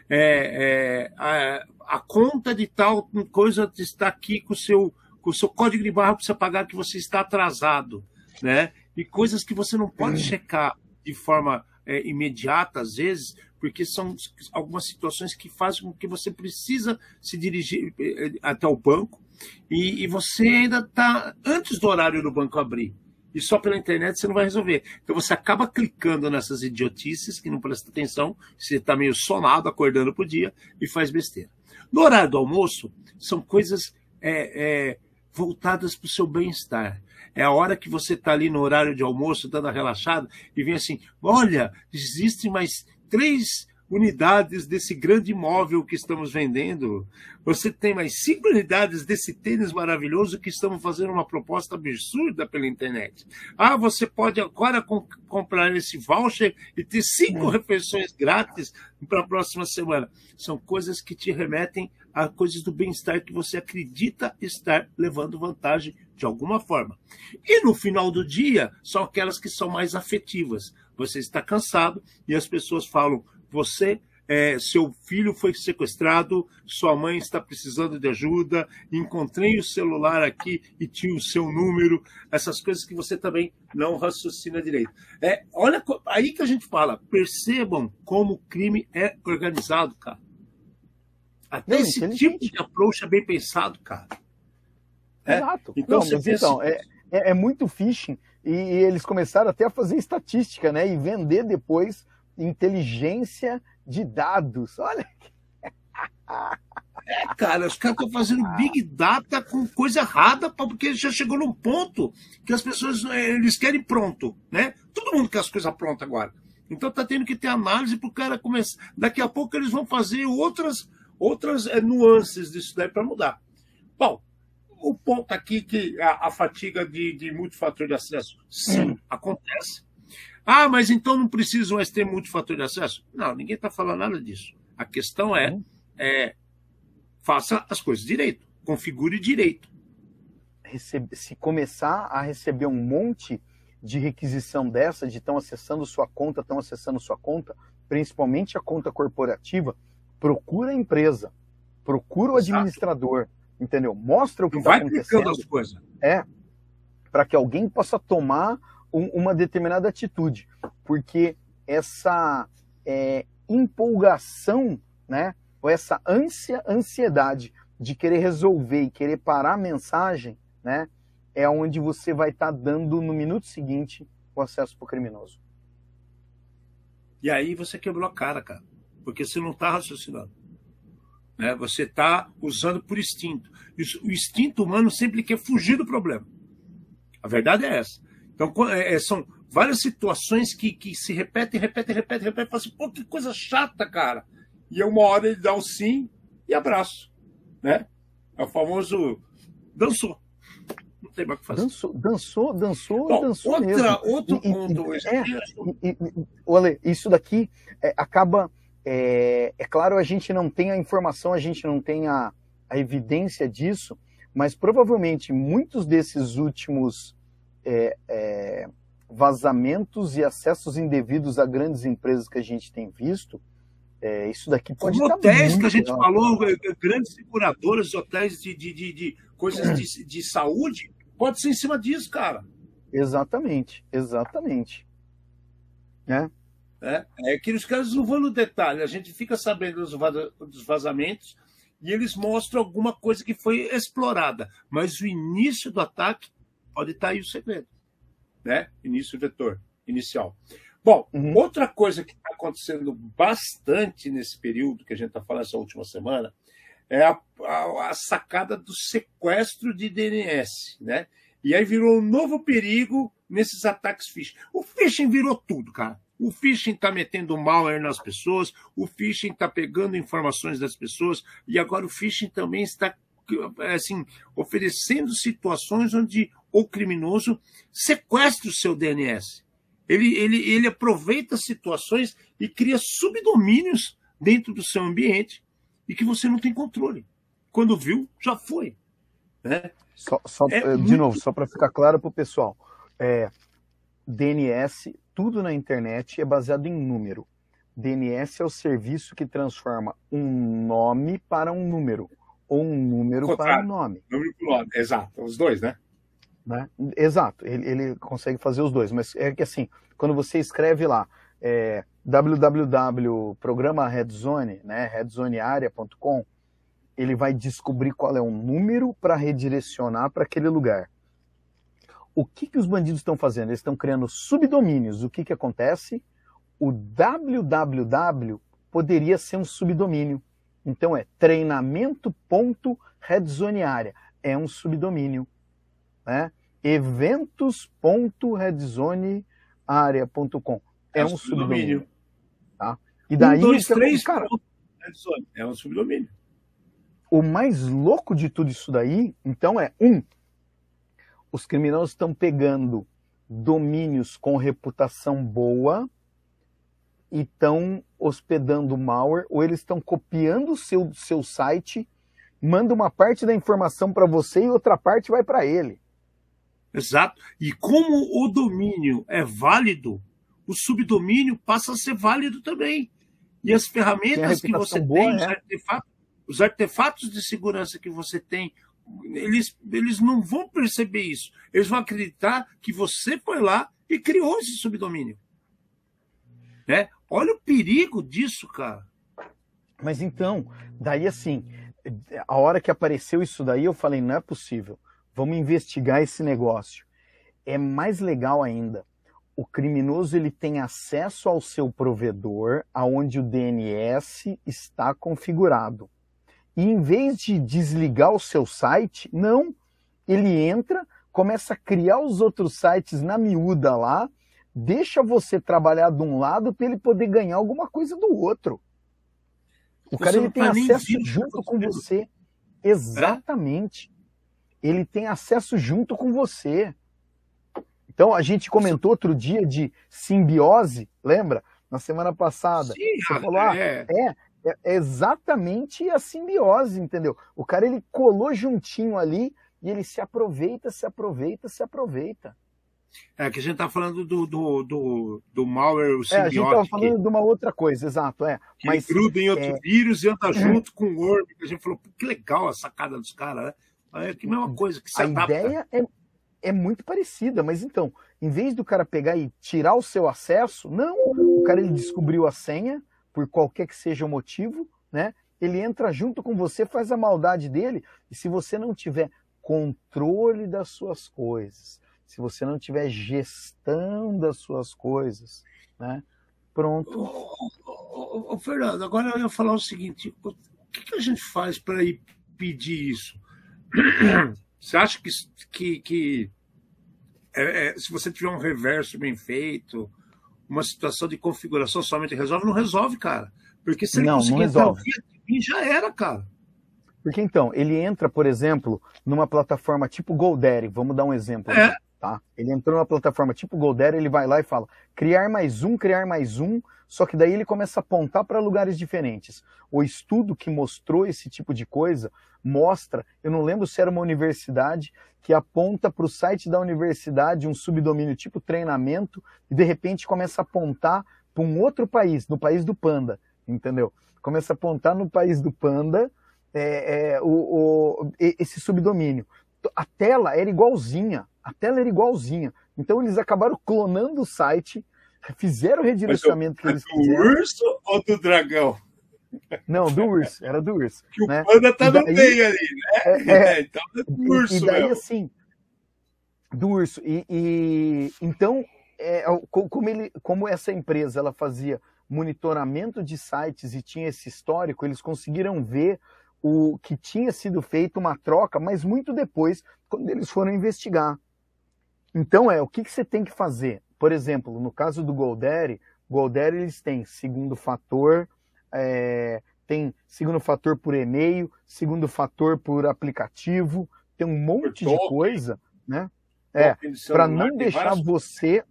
É, é, a, a, conta de tal coisa está aqui com o seu, com o seu código de barra para você pagar que você está atrasado. Né? E coisas que você não pode hum. checar de forma é, imediata, às vezes, porque são algumas situações que fazem com que você precisa se dirigir é, até o banco e, e você ainda está antes do horário do banco abrir e só pela internet você não vai resolver. Então você acaba clicando nessas idiotices que não presta atenção, você está meio sonado, acordando por dia e faz besteira. No horário do almoço, são coisas é, é, voltadas para o seu bem-estar. É a hora que você está ali no horário de almoço, dando a relaxada, e vem assim: olha, existem mais três unidades desse grande imóvel que estamos vendendo. Você tem mais cinco unidades desse tênis maravilhoso que estamos fazendo uma proposta absurda pela internet. Ah, você pode agora com, comprar esse voucher e ter cinco hum. refeições grátis para a próxima semana. São coisas que te remetem a coisas do bem-estar que você acredita estar levando vantagem de alguma forma. E no final do dia, são aquelas que são mais afetivas. Você está cansado e as pessoas falam: você é, seu filho foi sequestrado, sua mãe está precisando de ajuda, encontrei o celular aqui e tinha o seu número, essas coisas que você também não raciocina direito. É, olha, aí que a gente fala, percebam como o crime é organizado, cara. Até esse tipo de approach é bem pensado, cara. É? Exato. Então, não, mas então é, é, é muito phishing e, e eles começaram até a fazer estatística, né? E vender depois inteligência de dados. Olha. É, cara, os caras estão fazendo big data com coisa errada, porque já chegou num ponto que as pessoas eh, eles querem pronto, né? Todo mundo quer as coisas prontas agora. Então tá tendo que ter análise para o cara começar. Daqui a pouco eles vão fazer outras outras é, nuances disso daí para mudar. Bom, o ponto aqui que a, a fatiga de, de multifator de acesso, sim, hum. acontece. Ah, mas então não precisa mais ter multifator de acesso? Não, ninguém está falando nada disso. A questão é, é, faça as coisas direito, configure direito. Recebe, se começar a receber um monte de requisição dessa, de estão acessando sua conta, estão acessando sua conta, principalmente a conta corporativa, procura a empresa, procura o administrador, entendeu? Mostra o que está acontecendo. As coisas. É, para que alguém possa tomar um, uma determinada atitude, porque essa é, empolgação, né, ou essa ânsia, ansiedade de querer resolver e querer parar a mensagem, né, é onde você vai estar tá dando no minuto seguinte o acesso para o criminoso. E aí você quebrou a cara, cara, porque você não está raciocinando. Né? Você está usando por instinto. O instinto humano sempre quer fugir do problema. A verdade é essa. Então, é, é, são várias situações que, que se repetem, repetem, repetem, repetem. Fala assim, pô, que coisa chata, cara. E uma hora ele dá o sim e abraço. Né? É o famoso dançou. Não tem mais o que fazer. Dançou, dançou, dançou, Bom, dançou outra, mesmo. Outro ponto e, é, e, olha, isso daqui é, acaba. É, é, claro, a gente não tem a informação, a gente não tem a, a evidência disso, mas provavelmente muitos desses últimos é, é, vazamentos e acessos indevidos a grandes empresas que a gente tem visto, é, isso daqui pode Como hotéis que a gente falou, é, é, grandes seguradoras, hotéis de, de, de, de coisas de, de saúde, pode ser em cima disso, cara. Exatamente, exatamente. É. É, é que os caras não vão no detalhe, a gente fica sabendo dos vazamentos e eles mostram alguma coisa que foi explorada, mas o início do ataque pode estar aí o segredo, né? Início vetor inicial. Bom, uhum. outra coisa que está acontecendo bastante nesse período que a gente está falando essa última semana é a, a, a, sacada do sequestro de DNS, né? E aí virou um novo perigo nesses ataques phishing. O phishing virou tudo, cara. O phishing está metendo malware nas pessoas, o phishing está pegando informações das pessoas e agora o phishing também está assim oferecendo situações onde o criminoso sequestra o seu DNS. Ele, ele, ele aproveita situações e cria subdomínios dentro do seu ambiente e que você não tem controle. Quando viu, já foi. Né? Só, só é de muito... novo, só para ficar claro para o pessoal. É, DNS, tudo na internet é baseado em número. DNS é o serviço que transforma um nome para um número, ou um número para um nome. Número para nome, exato. Os dois, né? Né? Exato, ele, ele consegue fazer os dois, mas é que assim, quando você escreve lá é, redzone, né, redzonearea.com, ele vai descobrir qual é o número para redirecionar para aquele lugar. O que, que os bandidos estão fazendo? Eles estão criando subdomínios. O que, que acontece? O www poderia ser um subdomínio. Então é treinamento.redzonearea. É um subdomínio né? eventos.redzonearea.com. É, é um subdomínio. subdomínio. Tá? E daí, um, dois, três, cara, é um subdomínio. O mais louco de tudo isso daí, então, é um, os criminosos estão pegando domínios com reputação boa e estão hospedando malware, ou eles estão copiando o seu, seu site, manda uma parte da informação para você e outra parte vai para ele. Exato. E como o domínio é válido, o subdomínio passa a ser válido também. E as ferramentas que você boa, tem, né? os, artefatos, os artefatos de segurança que você tem, eles, eles não vão perceber isso. Eles vão acreditar que você foi lá e criou esse subdomínio. Né? Olha o perigo disso, cara. Mas então, daí assim, a hora que apareceu isso daí, eu falei, não é possível. Vamos investigar esse negócio. É mais legal ainda. O criminoso ele tem acesso ao seu provedor, aonde o DNS está configurado. E em vez de desligar o seu site, não, ele entra, começa a criar os outros sites na miúda lá, deixa você trabalhar de um lado para ele poder ganhar alguma coisa do outro. O cara ele tem acesso junto com você. Exatamente ele tem acesso junto com você. Então a gente comentou outro dia de simbiose, lembra? Na semana passada. Sim, você falou, ah, é. É, é exatamente a simbiose, entendeu? O cara ele colou juntinho ali e ele se aproveita, se aproveita, se aproveita. É que a gente está falando do, do, do, do malware simbiótico. É, a gente estava falando de uma outra coisa, exato. É, que mas, gruda em outro é... vírus e anda junto com o Worm. A gente falou, que legal a sacada dos caras, né? É a mesma coisa que se A adapta. ideia é, é muito parecida, mas então, em vez do cara pegar e tirar o seu acesso, não, o cara ele descobriu a senha, por qualquer que seja o motivo, né? Ele entra junto com você, faz a maldade dele, e se você não tiver controle das suas coisas, se você não tiver gestão das suas coisas, né? Pronto. Ô, ô, ô, Fernando, agora eu ia falar o seguinte: que, que a gente faz para ir pedir isso? Você acha que, que, que é, é, se você tiver um reverso bem feito, uma situação de configuração somente resolve? Não resolve, cara. Porque se ele não, conseguir não resolve. Entrar, já era, cara. Porque então, ele entra, por exemplo, numa plataforma tipo GoDaddy, vamos dar um exemplo. É. Tá? Ele entrou numa plataforma tipo GoDaddy, ele vai lá e fala: criar mais um, criar mais um, só que daí ele começa a apontar para lugares diferentes. O estudo que mostrou esse tipo de coisa mostra, eu não lembro se era uma universidade, que aponta para o site da universidade um subdomínio tipo treinamento e de repente começa a apontar para um outro país, no país do panda, entendeu? Começa a apontar no país do panda é, é, o, o, esse subdomínio. A tela era igualzinha, a tela era igualzinha. Então eles acabaram clonando o site, fizeram o redirecionamento que eles do fizeram. Do urso ou do dragão? Não, do urso, era do urso. Que né? o panda tá daí, no meio ali, né? É, é, então é do urso. E daí, mesmo. assim, do urso. E, e então, é, como, ele, como essa empresa ela fazia monitoramento de sites e tinha esse histórico, eles conseguiram ver o que tinha sido feito uma troca, mas muito depois, quando eles foram investigar. Então é, o que, que você tem que fazer? Por exemplo, no caso do GoDaddy, GoDaddy eles têm segundo fator, é, tem segundo fator por e-mail, segundo fator por aplicativo, tem um monte de coisa, né? É, para não deixar você,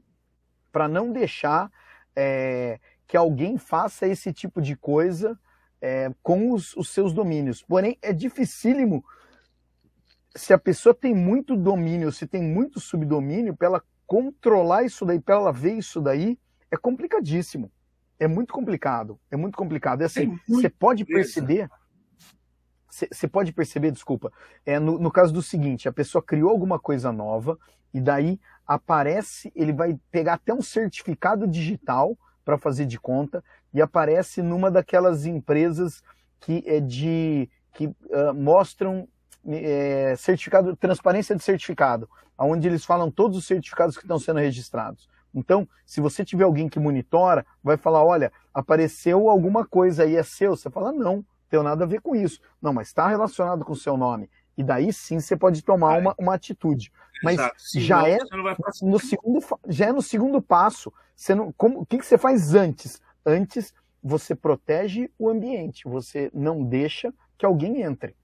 para não deixar é, que alguém faça esse tipo de coisa é, com os, os, seus domínios. Porém, é dificílimo se a pessoa tem muito domínio, se tem muito subdomínio, para ela controlar isso daí, para ela ver isso daí, é complicadíssimo. É muito complicado. É muito complicado. É assim, você pode perceber. Você pode perceber, desculpa, é no, no caso do seguinte: a pessoa criou alguma coisa nova e daí aparece, ele vai pegar até um certificado digital para fazer de conta e aparece numa daquelas empresas que é de que uh, mostram é, certificado, transparência de certificado, onde eles falam todos os certificados que estão sendo registrados. Então, se você tiver alguém que monitora, vai falar, olha, apareceu alguma coisa aí, é seu. Você fala, não, tem nada a ver com isso. Não, mas está relacionado com o seu nome. E daí sim você pode tomar uma, uma atitude. Mas já é no segundo já é no segundo passo. Você não, como, o que, que você faz antes? Antes você protege o ambiente, você não deixa que alguém entre.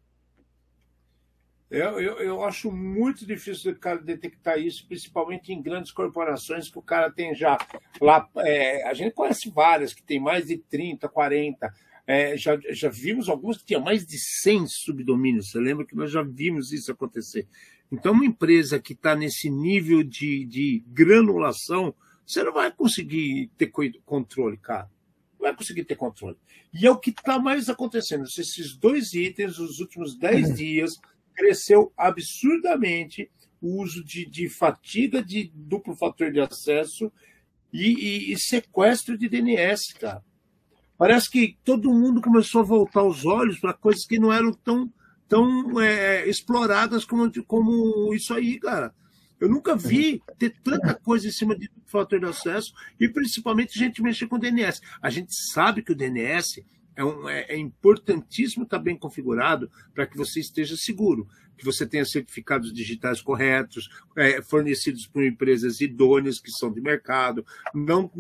Eu, eu, eu, acho muito difícil o cara detectar isso, principalmente em grandes corporações que o cara tem já lá. É, a gente conhece várias que tem mais de 30, 40. É, já, já vimos alguns que tinham mais de 100 subdomínios. Você lembra que nós já vimos isso acontecer? Então, uma empresa que está nesse nível de, de granulação, você não vai conseguir ter controle, cara. Não vai conseguir ter controle. E é o que está mais acontecendo. Esses dois itens, os últimos 10 uhum. dias, cresceu absurdamente o uso de, de fatiga de duplo fator de acesso e, e, e, sequestro de DNS, cara. Parece que todo mundo começou a voltar os olhos para coisas que não eram tão, tão é, exploradas como, como isso aí, cara. Eu nunca vi ter tanta coisa em cima de fator de acesso e principalmente gente mexer com DNS. A gente sabe que o DNS é, um, é, é importantíssimo estar bem configurado para que você esteja seguro, que você tenha certificados digitais corretos, é, fornecidos por empresas idôneas que são de mercado, não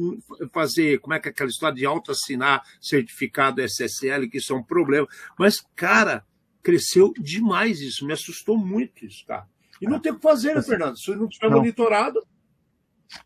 fazer, como é que é aquela história de auto-assinar certificado SSL, que isso é um problema. Mas, cara, cresceu demais isso, me assustou muito isso, cara. E não tem o que fazer, né, Fernando? Se não tiver não. monitorado.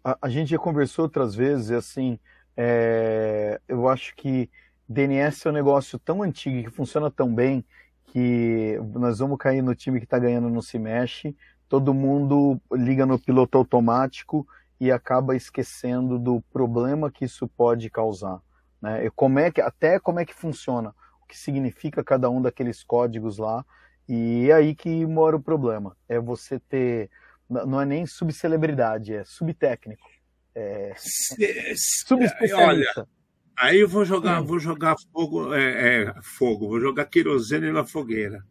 A, a, gente já conversou outras vezes, assim, é, eu acho que DNS é um negócio tão antigo que funciona tão bem que nós vamos cair no time que está ganhando não se mexe, todo mundo liga no piloto automático e acaba esquecendo do problema que isso pode causar. Né? E como é que, até como é que funciona, o que significa cada um daqueles códigos lá, e é aí que mora o problema. É você ter, não é nem subcelebridade, é subtécnico. É, subespecialista. Olha, Aí eu vou jogar, hum. vou jogar fogo, é, é, fogo, vou jogar querosene na fogueira.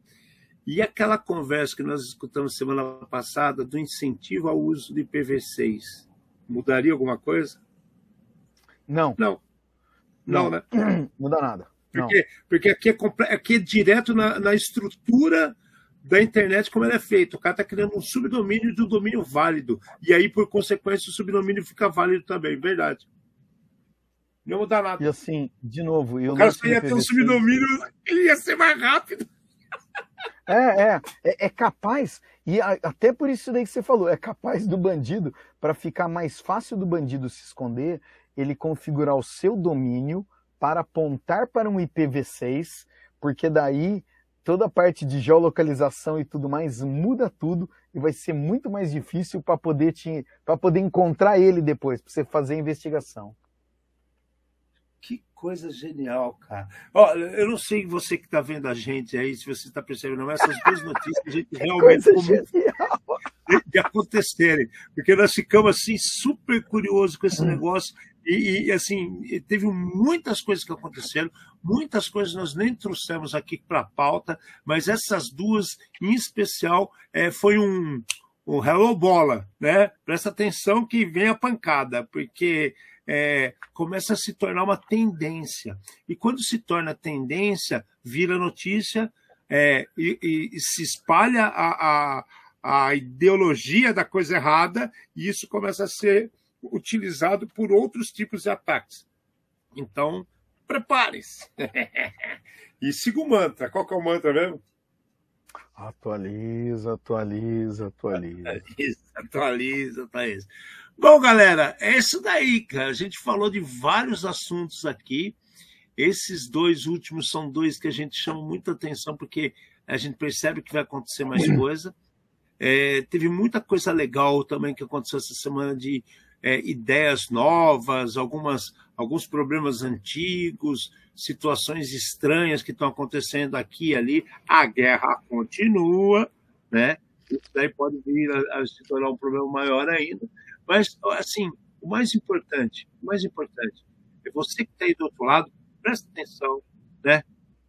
E aquela conversa que nós escutamos semana passada do incentivo ao uso de PV6, mudaria alguma coisa? Não. Não. Não, não né? Muda nada. Porque, porque aqui, é, aqui é direto na, na estrutura da internet como ela é feita. O cara está criando um subdomínio do domínio válido. E aí, por consequência, o subdomínio fica válido também. Verdade. Não mudar nada. E assim, de novo. o cara só ia ter um subdomínio, ele ia ser mais rápido. É, é, é, é, capaz, e a, até por isso daí que você falou, é capaz do bandido, para ficar mais fácil do bandido se esconder, ele configurar o seu domínio para apontar para um IPv6, porque daí toda a parte de geolocalização e tudo mais muda tudo e vai ser muito mais difícil para poder te, para poder encontrar ele depois, para você fazer a investigação. Que coisa genial, cara. Ó, eu não sei você que está vendo a gente aí, se você está percebendo, mas essas duas notícias a gente realmente de acontecerem, porque nós ficamos assim super curiosos com esse hum. negócio e, e, assim, teve muitas coisas que aconteceram, muitas coisas nós nem trouxemos aqui para a pauta, mas essas duas, em especial, é, foi um, um hello bola, né? Presta atenção que vem a pancada, porque é, começa a se tornar uma tendência. E quando se torna tendência, vira notícia é, e, e, se espalha a, a, a ideologia da coisa errada, e isso começa a ser utilizado por outros tipos de ataques. Então, prepare-se. e siga o mantra. Qual que é o mantra mesmo? Atualiza, atualiza, atualiza. Atualiza, atualiza, atualiza. Bom, galera, é isso daí, cara. A gente falou de vários assuntos aqui. Esses dois últimos são dois que a gente chama muita atenção, porque a gente percebe que vai acontecer mais coisa. É, teve muita coisa legal também que aconteceu essa semana de é, ideias novas, algumas, alguns problemas antigos, situações estranhas que estão acontecendo aqui e ali. A guerra continua, né? Isso daí pode vir a, a se tornar um problema maior ainda. Mas, assim, o mais importante, o mais importante, é você que está aí do outro lado, presta atenção, né?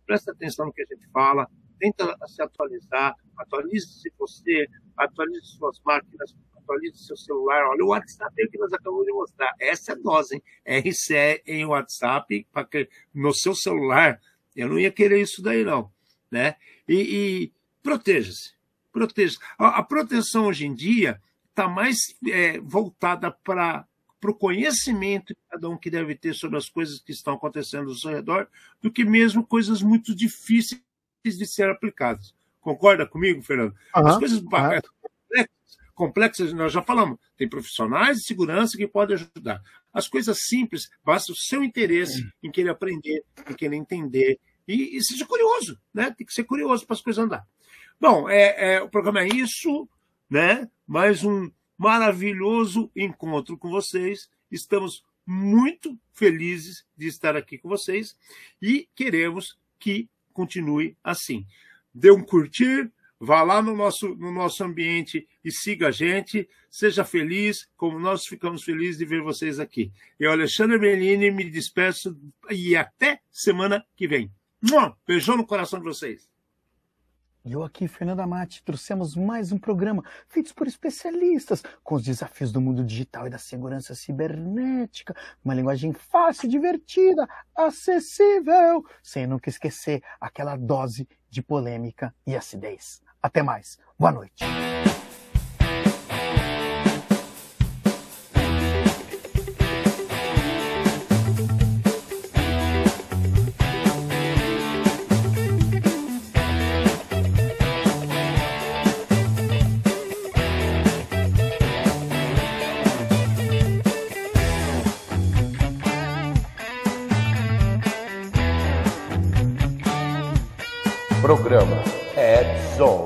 Presta atenção no que a gente fala, tenta se atualizar, atualize-se você, atualize suas máquinas, atualize seu celular. Olha o WhatsApp aí que nós acabamos de mostrar. Essa é dose, hein? RCE em WhatsApp, que, no seu celular. Eu não ia querer isso daí, não. Né? E, e proteja-se. Proteja. A, a, proteção hoje em dia está mais é, voltada para para o conhecimento que cada um que deve ter sobre as coisas que estão acontecendo ao seu redor, do que mesmo coisas muito difíceis de ser aplicadas. Concorda comigo, Fernando? Uhum, as coisas uhum complexas, nós já falamos, tem profissionais de segurança que podem ajudar. As coisas simples, basta o seu interesse em querer aprender, em querer entender. E, e seja curioso, né? Tem que ser curioso para as coisas andar. Bom, é, é, o programa é isso, né? Mais um maravilhoso encontro com vocês. Estamos muito felizes de estar aqui com vocês e queremos que continue assim. Dê um curtir, Vá lá no nosso, no nosso ambiente e siga a gente. Seja feliz, como nós ficamos felizes de ver vocês aqui. Eu, Alexandre Bellini, me despeço e até semana que vem. Beijão no coração de vocês. E eu aqui, Fernanda Mate, trouxemos mais um programa feito por especialistas com os desafios do mundo digital e da segurança cibernética. Uma linguagem fácil, divertida, acessível, sem nunca esquecer aquela dose de polêmica e acidez. Até mais. Boa noite. Programa Ed Zone.